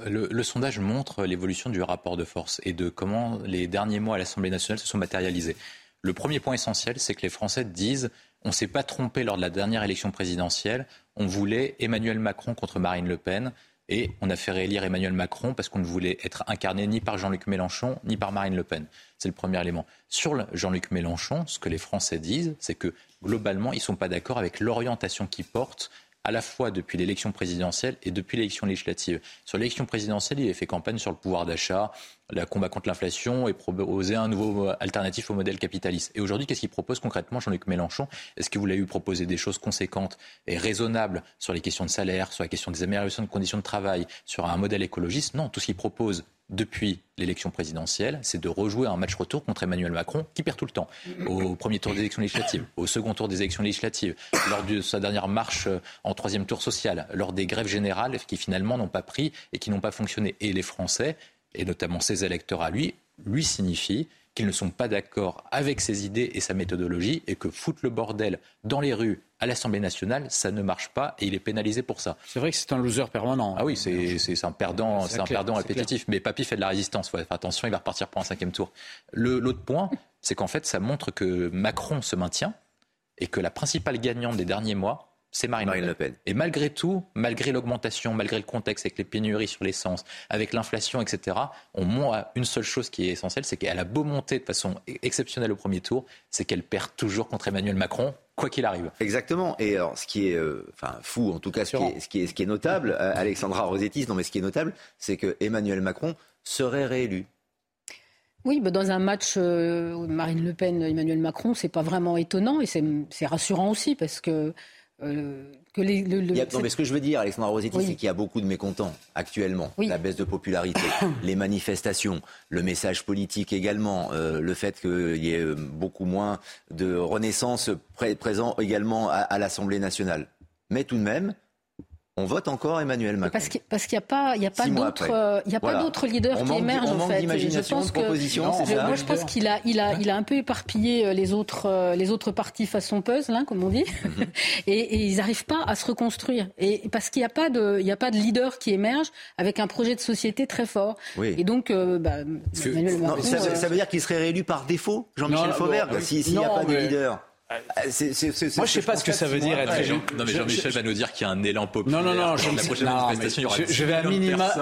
le, le sondage montre l'évolution du rapport de force et de comment les derniers mois à l'Assemblée nationale se sont matérialisés. Le premier point essentiel, c'est que les Français disent on ne s'est pas trompé lors de la dernière élection présidentielle. On voulait Emmanuel Macron contre Marine Le Pen. Et on a fait réélire Emmanuel Macron parce qu'on ne voulait être incarné ni par Jean-Luc Mélenchon ni par Marine Le Pen. C'est le premier élément. Sur Jean-Luc Mélenchon, ce que les Français disent, c'est que globalement, ils ne sont pas d'accord avec l'orientation qu'il porte à la fois depuis l'élection présidentielle et depuis l'élection législative. Sur l'élection présidentielle, il a fait campagne sur le pouvoir d'achat, le combat contre l'inflation et proposer un nouveau alternatif au modèle capitaliste. Et aujourd'hui, qu'est-ce qu'il propose concrètement Jean-Luc Mélenchon? Est-ce que vous l'avez eu proposer des choses conséquentes et raisonnables sur les questions de salaire, sur la question des améliorations de conditions de travail, sur un modèle écologiste? Non, tout ce qu'il propose depuis l'élection présidentielle, c'est de rejouer un match retour contre Emmanuel Macron, qui perd tout le temps. Au premier tour des élections législatives, au second tour des élections législatives, lors de sa dernière marche euh, en troisième tour social, lors des grèves générales qui finalement n'ont pas pris et qui n'ont pas fonctionné. Et les Français, et notamment ses électeurs à lui, lui signifient qu'ils ne sont pas d'accord avec ses idées et sa méthodologie et que foutre le bordel dans les rues à l'Assemblée nationale, ça ne marche pas et il est pénalisé pour ça. C'est vrai que c'est un loser permanent. Ah oui, c'est un perdant, C'est un clair, perdant répétitif. Mais Papy fait de la résistance. Faut faire attention, il va repartir pour un cinquième tour. L'autre point, c'est qu'en fait, ça montre que Macron se maintient et que la principale gagnante des derniers mois, c'est Marine, Marine Le, Le Pen. Et malgré tout, malgré l'augmentation, malgré le contexte avec les pénuries sur l'essence, avec l'inflation, etc., on montre une seule chose qui est essentielle, c'est qu'elle a beau monter de façon e- exceptionnelle au premier tour, c'est qu'elle perd toujours contre Emmanuel Macron, quoi qu'il arrive. Exactement. Et alors, ce qui est, euh, enfin, fou, en tout cas, ce qui est, ce qui est, ce qui est notable, euh, Alexandra Rosettis, non, mais ce qui est notable, c'est que Emmanuel Macron serait réélu. Oui, bah, dans un match euh, Marine Le Pen, Emmanuel Macron, c'est pas vraiment étonnant et c'est c'est rassurant aussi parce que euh, que les, le, a- non, mais ce que je veux dire, Alexandra Rosetti, Oui. c'est qu'il y a beaucoup de mécontents actuellement. La baisse de popularité, les manifestations, le message politique également, euh, le fait qu'il y ait euh, beaucoup moins de renaissance pré- présent également à, à l'Assemblée nationale. Mais tout de même, on vote encore Emmanuel Macron. Parce qu'il parce qu'il n'y a pas, d'autres, euh, Voilà. d'autres leaders On qui émergent on en manque fait. D'imagination, de que- je- moi je pense qu'il a, il a, il a un peu éparpillé euh, les autres, euh, les autres partis façon puzzle, hein, comme on dit, Mhm. et, et ils n'arrivent pas à se reconstruire. Et parce qu'il n'y a pas de, il y a pas de leader qui émerge avec un projet de société très fort. Oui. Et donc, euh, bah, Emmanuel Non, Macron, ça, veut- euh, ça veut dire qu'il serait réélu par défaut, Jean-Michel Fauvergue, s'il n'y a pas de c'est- Moi, je sais pas ce que ça veut dire être. Jean- non mais Je- Jean-Michel je- va nous dire qu'il y a un élan populaire. Non, non, non, je, Lors de ne la sais- prochaine non, manifestation, il y aura mais je, je vais à 10 millions de minima,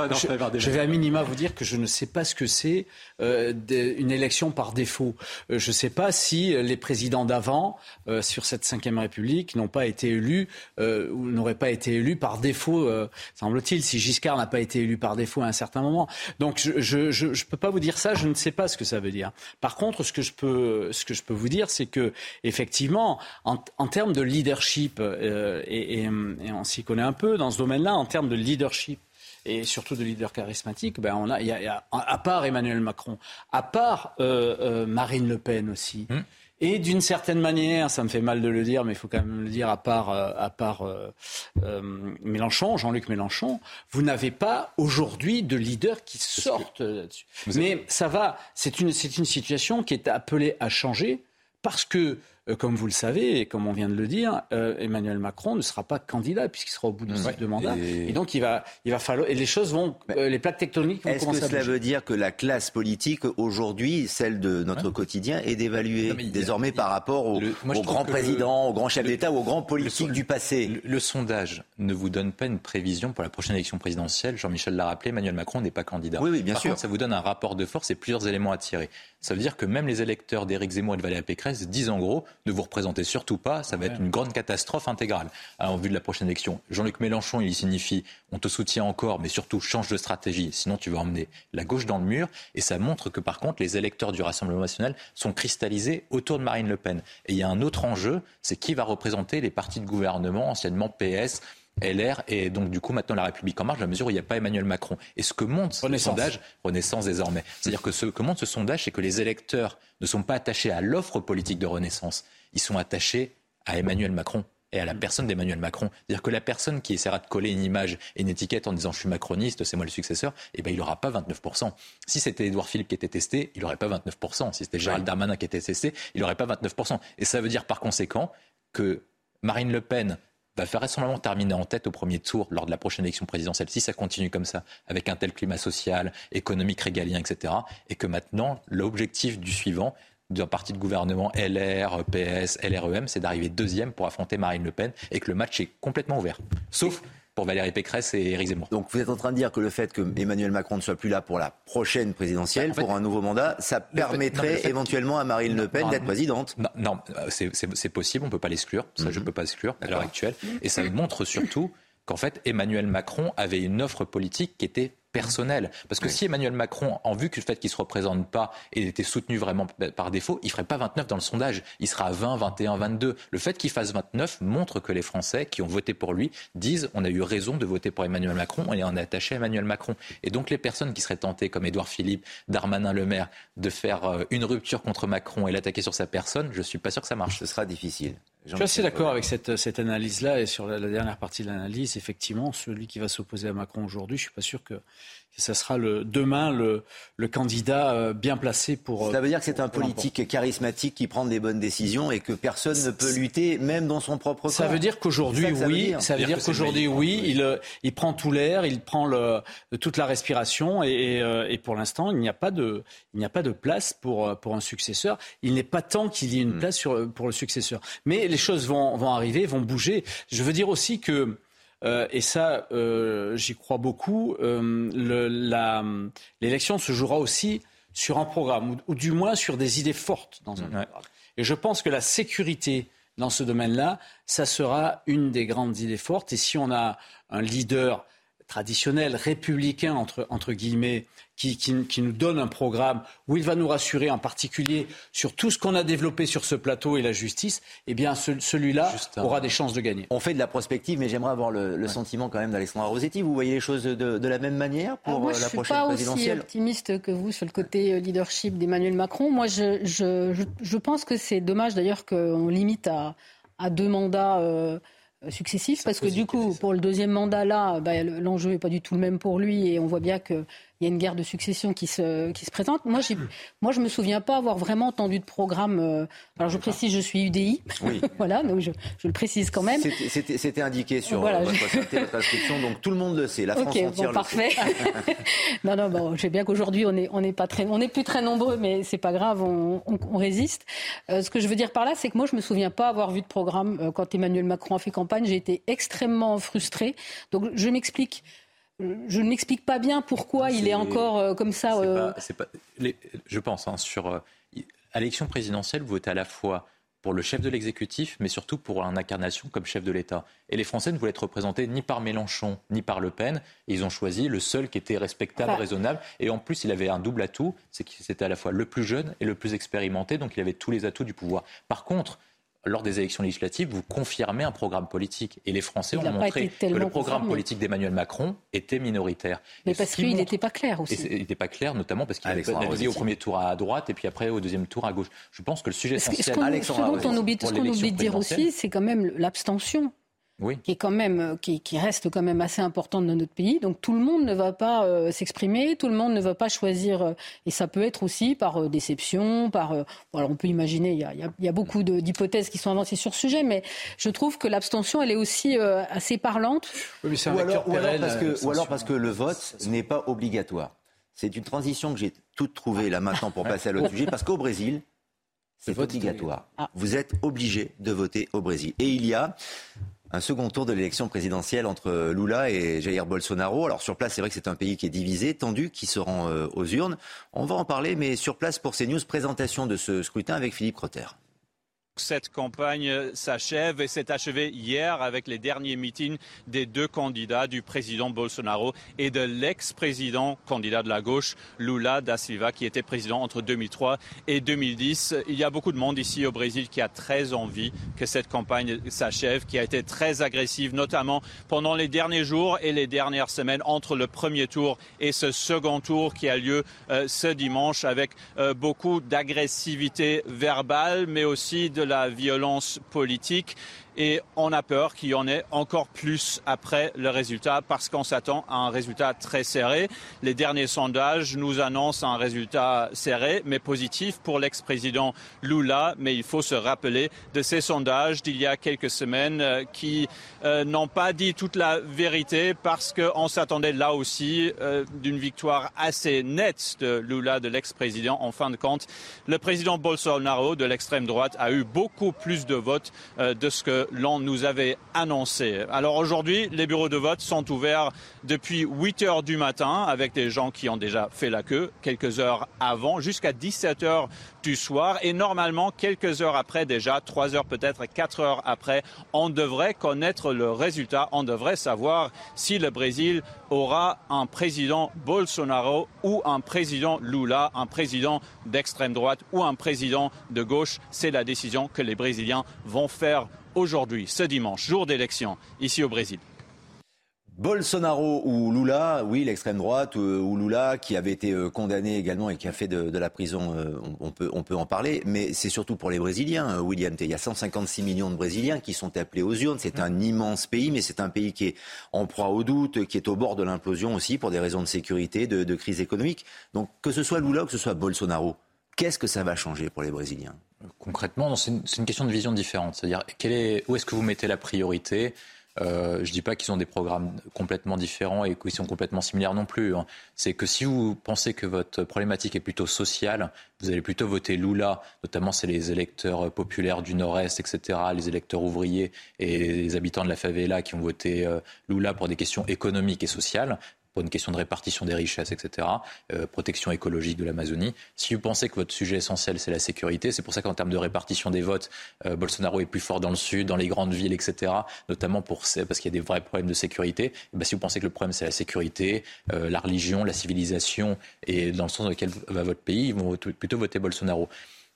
je, vais à minima vous dire que je ne sais pas ce que c'est euh, une élection par défaut. Euh, je ne sais pas si les présidents d'avant, euh, sur cette cinquième République, n'ont pas été élus euh, ou n'auraient pas été élus par défaut, euh, semble-t-il, si Giscard n'a pas été élu par défaut à un certain moment. Donc je je peux pas vous dire ça, je ne sais pas ce que ça veut dire. Par contre, ce que je peux, ce que je peux vous dire, c'est que effectivement, en, en termes de leadership, euh, et, et, et on s'y connaît un peu dans ce domaine-là, en termes de leadership et surtout de leader charismatique, ben on a, il y a, il y a- à part Emmanuel Macron, à part euh, euh, Marine Le Pen aussi. Et d'une certaine manière, ça me fait mal de le dire, mais il faut quand même le dire, à part, euh, à part Mélenchon, Jean-Luc Mélenchon, vous n'avez pas aujourd'hui de leader qui sortent là-dessus. Mais ça va, c'est une, c'est une situation qui est appelée à changer parce que, comme vous le savez, et comme on vient de le dire, euh, Emmanuel Macron ne sera pas candidat puisqu'il sera au bout de ses deux mandats. Et- Et... donc, il va, il va falloir, et les choses vont, euh, les plaques tectoniques vont Est-ce que cela veut dire que la classe politique aujourd'hui, celle de notre quotidien, est dévaluée désormais par rapport aux, moi, je aux trouve grands que présidents, aux grands chefs d'État, aux grands politiques du passé Le, le sondage ne vous donne pas une prévision pour la prochaine élection présidentielle. Jean-Michel l'a rappelé, Emmanuel Macron n'est pas candidat. Oui, oui, bien Par sûr. contre, ça vous donne un rapport de force et plusieurs éléments à tirer. Ça veut dire que même les électeurs d'Éric Zemmour et de Valérie Pécresse disent en gros, ne vous représentez surtout pas, ça va être une grande catastrophe intégrale en vue de la prochaine élection. Jean-Luc Mélenchon, il signifie, on te soutient encore, mais surtout change de stratégie, sinon tu vas emmener la gauche dans le mur. Et ça montre que par contre, les électeurs du Rassemblement national sont cristallisés autour de Marine Le Pen. Et il y a un autre enjeu, c'est qui va représenter les partis de gouvernement, anciennement PS, LR et donc du coup maintenant la République en marche, à la mesure où il n'y a pas Emmanuel Macron. Et ce que montre ce sondage, Renaissance désormais, c'est-à-dire que ce que montre ce sondage, c'est que les électeurs ne sont pas attachés à l'offre politique de Renaissance, ils sont attachés à Emmanuel Macron et à la personne d'Emmanuel Macron. C'est-à-dire que la personne qui essaiera de coller une image et une étiquette en disant je suis macroniste, c'est moi le successeur, eh ben, il n'aura pas 29%. Si c'était Édouard Philippe qui était testé, il n'aurait pas 29%. Si c'était Gérald Darmanin qui était testé, il n'aurait pas 29%. Et ça veut dire par conséquent que Marine Le Pen va faire vraisemblablement terminer en tête au premier tour lors de la prochaine élection présidentielle, si ça continue comme ça, avec un tel climat social, économique, régalien, etc. Et que maintenant, l'objectif du suivant, d'un parti de gouvernement LR, PS, LREM, c'est d'arriver deuxième pour affronter Marine Le Pen et que le match est complètement ouvert. Sauf pour Valérie Pécresse et Éric Zemmour. Donc vous êtes en train de dire que le fait que Emmanuel Macron ne soit plus là pour la prochaine présidentielle, bah, pour un nouveau mandat, ça permettrait éventuellement à Marine LePen d'être présidente Non, euh, c'est possible, on ne peut pas l'exclure, ça je ne mhm. peux pas l'exclure à l'heure actuelle. Et ça montre surtout qu'en fait Emmanuel Macron avait une offre politique qui était personnel. Parce que si Emmanuel Macron, en vue que le fait qu'il ne se représente pas et était soutenu vraiment par défaut, il ne ferait pas 29 dans le sondage. Il sera à 20, 21, 22. Le fait qu'il fasse 29 montre que les Français qui ont voté pour lui disent on a eu raison de voter pour Emmanuel Macron et on est attaché à Emmanuel Macron. Et donc les personnes qui seraient tentées, comme Édouard Philippe, Darmanin Le Maire, de faire euh, une rupture contre Macron et l'attaquer sur sa personne, je ne suis pas sûr que ça marche. Ce sera difficile. Je suis assez d'accord avec cette, cette analyse-là et sur la, la, dernière partie de l'analyse, effectivement, celui qui va s'opposer à Macron aujourd'hui, je suis pas sûr que ce sera le, demain le, le, candidat euh, bien placé pour. Ça veut dire que c'est un politique charismatique qui prend des bonnes décisions et que personne ne peut lutter, même dans son propre camp. Ça veut dire qu'aujourd'hui, oui. Ça veut dire, qu'aujourd'hui, oui, il, euh, il prend tout l'air, il prend le, toute la respiration et, et, euh, et pour l'instant, il n'y a pas de, il n'y a pas de place pour pour un successeur. Il n'est pas temps qu'il y ait une hmm. place sur, pour le successeur. Mais les choses vont, vont arriver, vont bouger. Je veux dire aussi que euh, et ça, euh, j'y crois beaucoup. Euh, l'élection se jouera aussi sur un programme, ou, du moins sur des idées fortes dans un programme. Et je pense que la sécurité dans ce domaine-là, ça sera une des grandes idées fortes. Et si on a un leader traditionnel, républicain, entre, entre guillemets, qui, qui, nous donne un programme où il va nous rassurer en particulier sur tout ce qu'on a développé sur ce plateau et la justice, eh bien celui-là aura des chances de gagner. On fait de la prospective, mais j'aimerais avoir le, sentiment quand même d'Alexandra Rosetti. Vous voyez les choses de, de la même manière pour moi, euh, la prochaine présidentielle Je suis pas aussi optimiste que vous sur le côté euh, leadership d'Emmanuel Macron. Moi, je, je, je, pense que c'est dommage d'ailleurs qu'on limite à, à deux mandats. Euh, successifs parce que du coup pour le deuxième mandat là bah, l'enjeu n'est pas du tout le même pour lui et on voit bien que il y a une guerre de succession qui se, qui se présente. Moi, moi, je ne me souviens pas avoir vraiment entendu de programme. Euh, alors, je précise, je suis UDI. Oui. voilà, donc je, je, le précise quand même. C'était indiqué sur voilà, votre, votre, inscription, donc tout le monde le sait. La France okay, entière bon, parfait. non, non, bon, je sais bien qu'aujourd'hui, on n'est on est pas très, on est plus très nombreux, mais c'est pas grave, on, on, on résiste. Euh, ce que je veux dire par là, c'est que moi, je me souviens pas avoir vu de programme euh, quand Emmanuel Macron a fait campagne. J'ai été extrêmement frustrée. Donc, je m'explique je ne m'explique pas bien pourquoi il est encore euh, comme ça. Euh. je pense, hein, sur euh, à l'élection présidentielle, vous votez à la fois pour le chef de l'exécutif, mais surtout pour l'incarnation comme chef de l'État. Et les Français ne voulaient être représentés ni par Mélenchon, ni par Le Pen. ils ont choisi le seul qui était respectable, raisonnable. Et en plus, il avait un double atout, c'est qu'il était à la fois le plus jeune et le plus expérimenté, donc il avait tous les atouts du pouvoir. Par contre, lors des élections législatives, vous confirmez un programme politique. Et les Français ont montré que le programme politique d'Emmanuel Macron était minoritaire. Mais parce qu'il n'était pas clair aussi. il n'était pas clair, notamment parce qu'il avait dit au premier tour à droite et puis après au deuxième tour à gauche. Je pense que le sujet essentiel... Ce, qu'on dont on oublie, ce qu'on oublie de dire aussi, c'est quand même l'abstention qui est quand même, euh, qui, qui, reste quand même assez importante dans notre pays. Donc tout le monde ne va pas euh, s'exprimer, tout le monde ne va pas choisir, euh, et ça peut être aussi par déception, par, alors on peut imaginer, il y a, il y a beaucoup d'hypothèses qui sont avancées sur ce sujet, mais je trouve que l'abstention, elle est aussi assez parlante. Oui, ou, alors, ou, alors, parce que, ou alors parce que le vote n'est pas obligatoire. C'est une transition que j'ai toute trouvée là maintenant pour passer à l'autre sujet, parce qu'au Brésil, c'est obligatoire. Ah. Vous êtes obligé de voter au Brésil. Et il y a un second tour de l'élection présidentielle entre Lula et Jair Bolsonaro. Alors sur place, c'est vrai que c'est un pays qui est divisé, tendu, qui se rend euh, aux urnes. On va en parler, mais sur place pour CNews, présentation de ce scrutin avec Philippe Crotter. Cette campagne s'achève et s'est achevée hier avec les derniers meetings des deux candidats, du président Bolsonaro et de l'ex-président candidat de la gauche, Lula da Silva, qui était président entre 2003 et 2010. Il y a beaucoup de monde ici au Brésil qui a très envie que cette campagne s'achève, qui a été très agressive, notamment pendant les derniers jours et les dernières semaines entre le premier tour et ce second tour qui a lieu euh, ce dimanche avec euh, beaucoup d'agressivité verbale, mais aussi de la violence politique et on a peur qu'il y en ait encore plus après le résultat parce qu'on s'attend à un résultat très serré. Les derniers sondages nous annoncent un résultat serré mais positif pour l'ex-président Lula, mais il faut se rappeler de ces sondages d'il y a quelques semaines euh, qui euh, n'ont pas dit toute la vérité parce qu'on s'attendait là aussi euh, d'une victoire assez nette de Lula, de l'ex-président. En fin de compte, le président Bolsonaro de l'extrême droite a eu beaucoup plus de votes de ce que l'on nous avait annoncé. Alors aujourd'hui, les bureaux de vote sont ouverts depuis 8 heures du matin avec des gens qui ont déjà fait la queue quelques heures avant jusqu'à 17 heures du soir et normalement quelques heures après déjà, 3 heures peut-être, 4 heures après, on devrait connaître le résultat, on devrait savoir si le Brésil aura un président Bolsonaro ou un président Lula, un président d'extrême droite ou un président de gauche. C'est la décision que les Brésiliens vont faire aujourd'hui, ce dimanche, jour d'élection, ici au Brésil. Bolsonaro ou Lula, oui, l'extrême droite, euh, ou Lula, qui avait été euh, condamné également et qui a fait de, la prison, euh, on, peut, en parler, mais c'est surtout pour les Brésiliens, William T. Il y a 156 millions de Brésiliens qui sont appelés aux urnes. C'est un immense pays, mais c'est un pays qui est en proie au doute, qui est au bord de l'implosion aussi pour des raisons de sécurité, de, de crise économique. Donc que ce soit Lula ou que ce soit Bolsonaro, qu'est-ce que ça va changer pour les Brésiliens? Concrètement, c'est une, question de vision différente. C'est-à-dire, est, où est-ce que vous mettez la priorité? Euh, je ne dis pas qu'ils ont des programmes complètement différents et qu'ils sont complètement similaires non plus. Hein. C'est que si vous pensez que votre problématique est plutôt sociale, vous allez plutôt voter Lula, notamment c'est les électeurs populaires du Nord-Est, etc., les électeurs ouvriers et les habitants de la favela qui ont voté euh, Lula pour des questions économiques et sociales pour une question de répartition des richesses, etc., euh, protection écologique de l'Amazonie. Si vous pensez que votre sujet essentiel, c'est la sécurité, c'est pour ça qu'en termes de répartition des votes, euh, Bolsonaro est plus fort dans le sud, dans les grandes villes, etc., notamment pour, parce qu'il y a des vrais problèmes de sécurité. Et ben, si vous pensez que le problème, c'est la sécurité, euh, la religion, la civilisation, et dans le sens dans lequel va votre pays, ils vont plutôt voter Bolsonaro.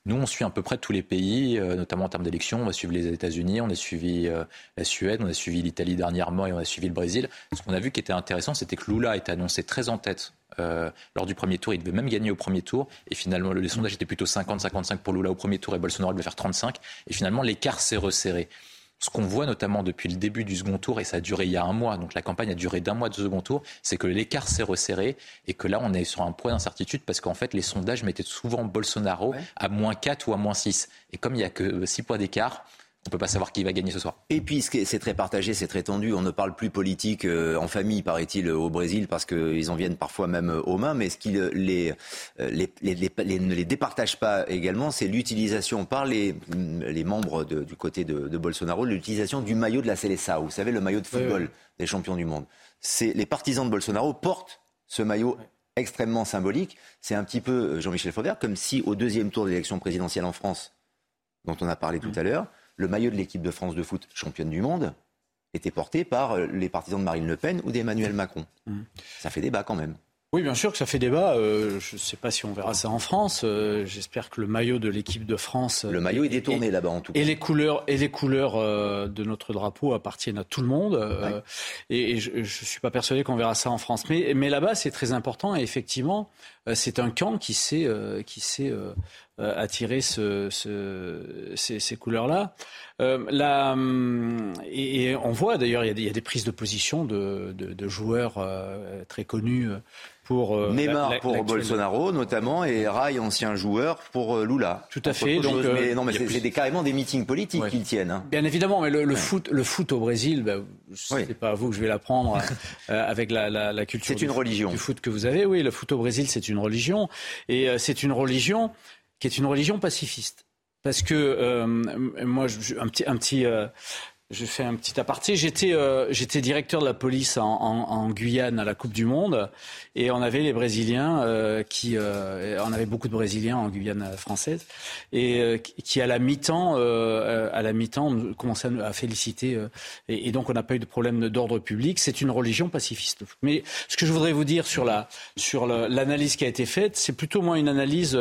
Nous, on suit à peu près tous les pays, euh, notamment en termes d'élections. On a suivi les États-Unis, on a suivi euh, la Suède, on a suivi l'Italie dernièrement et on a suivi le Brésil. Ce qu'on a vu qui était intéressant, c'était que Lula était annoncé très en tête euh, lors du premier tour. Il devait même gagner au premier tour. Et finalement, les sondages étaient plutôt 50-55 pour Lula au premier tour et Bolsonaro devait faire 35. Et finalement, l'écart s'est resserré ce qu'on voit notamment depuis le début du second tour, et ça a duré il y a un mois, donc la campagne a duré d'un mois de second tour, c'est que l'écart s'est resserré et que là on est sur un point d'incertitude parce qu'en fait les sondages mettaient souvent Bolsonaro à moins 4 ou à moins 6. Et comme il n'y a que 6 points d'écart, on ne peut pas savoir qui va gagner ce soir. Et puis c'est très partagé, c'est très tendu. On ne parle plus politique euh, en famille, paraît-il, au Brésil, parce qu'ils en viennent parfois même euh, aux mains. Mais ce qui euh, les, les, les, ne les départage pas également, c'est l'utilisation par les, les membres du côté de, de Bolsonaro, l'utilisation du maillot de la Seleção. Vous savez, le maillot de football des champions du monde. Les partisans de Bolsonaro portent ce maillot extrêmement symbolique. C'est un petit peu, Jean-Michel Fauvert, comme si au deuxième tour de l'élection présidentielle en France, dont on a parlé tout mmh. à l'heure, le maillot de l'équipe de France de foot championne du monde était porté par euh, les partisans de Marine Le Pen ou d'Emmanuel Macron. Mmh. Ça fait débat quand même. Oui, bien sûr que ça fait débat. Euh, je ne sais pas si on verra ça en France. Euh, j'espère que le maillot de l'équipe de France. Le maillot est détourné là-bas en tout cas. Et les couleurs, et les couleurs de notre drapeau appartiennent à tout le monde. Et, je ne suis pas persuadé qu'on verra ça en France. Mais, mais là-bas, c'est très important. Et effectivement, c'est un camp qui sait, qui euh, attirer ce, ce, ces, ces couleurs-là. Euh, hum, et, et, on voit d'ailleurs, il, y, a des prises de position de, de, de joueurs euh, très connus pour euh, Neymar pour Bolsonaro notamment et Rai ancien joueur pour Lula. Tout à fait. Donc, mais, non, mais c'est des, carrément des meetings politiques qu'ils tiennent. Hein. Bien évidemment, mais le, le foot, le foot au Brésil, bah, c'est pas à vous que je vais l'apprendre avec la, la, la culture. C'est une religion. Du foot que vous avez, oui. Le foot au Brésil, c'est une religion et c'est une religion qui est une religion pacifiste. Parce que euh, moi, un petit, un petit, euh, je fais un petit aparté. J'étais euh, directeur de la police en, en, en, Guyane à la Coupe du Monde et on avait les Brésiliens euh, qui euh, on avait beaucoup de Brésiliens en Guyane française et euh, qui à la mi-temps euh, à la mi-temps commençaient à, féliciter et, et, donc on n'a pas eu de problème d'ordre public. C'est une religion pacifiste. Mais ce que je voudrais vous dire sur la sur l'analyse qui a été faite, c'est plutôt moins une analyse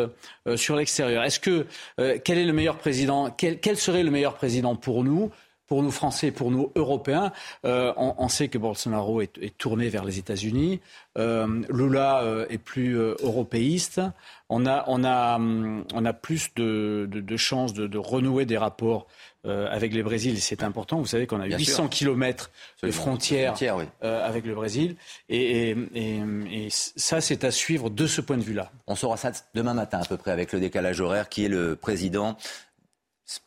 sur l'extérieur. Est-ce que quel est le meilleur président quel, quel serait le meilleur président pour nous pour nous Français, pour nous Européens, euh, on, on, sait que Bolsonaro est, est tourné vers les États-Unis. Euh, Lula euh, est plus européiste. On a, on a, on a plus de, de, de chances de, de, renouer des rapports avec le Brésil. C'est important. Vous savez qu'on a Bien 800 sûr. kilomètres de frontières frontière, oui. avec le Brésil. Et, et, et, et ça, c'est à suivre de ce point de vue-là. On saura ça demain matin à peu près avec le décalage horaire qui est le président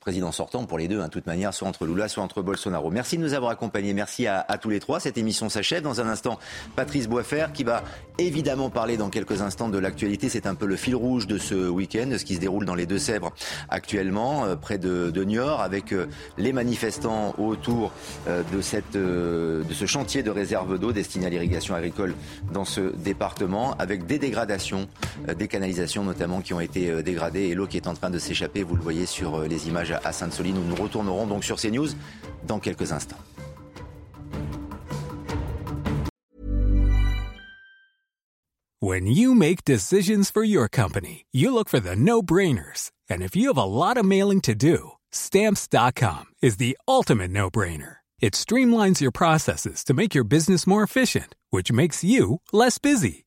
président sortant pour les deux, hein, de toute manière, soit entre Lula, soit entre Bolsonaro. Merci de nous avoir accompagnés. Merci à, tous les trois. Cette émission s'achève. Dans un instant, Patrice Boisfer qui va évidemment parler dans quelques instants de l'actualité. C'est un peu le fil rouge de ce week-end, de ce qui se déroule dans les Deux-Sèvres actuellement, euh, près de, Niort, avec euh, les manifestants autour euh, de, de ce chantier de réserve d'eau destiné à l'irrigation agricole dans ce département, avec des dégradations, des canalisations notamment qui ont été dégradées et l'eau qui est en train de s'échapper. Vous le voyez sur les images à Sainte-Soline nous retournerons donc sur CNews dans quelques instants. When you make decisions for your company, you look for the no-brainers. And if you have a lot of mailing to do, stamps.com is the ultimate no-brainer. It streamlines your processes to make your business more efficient, which makes you less busy.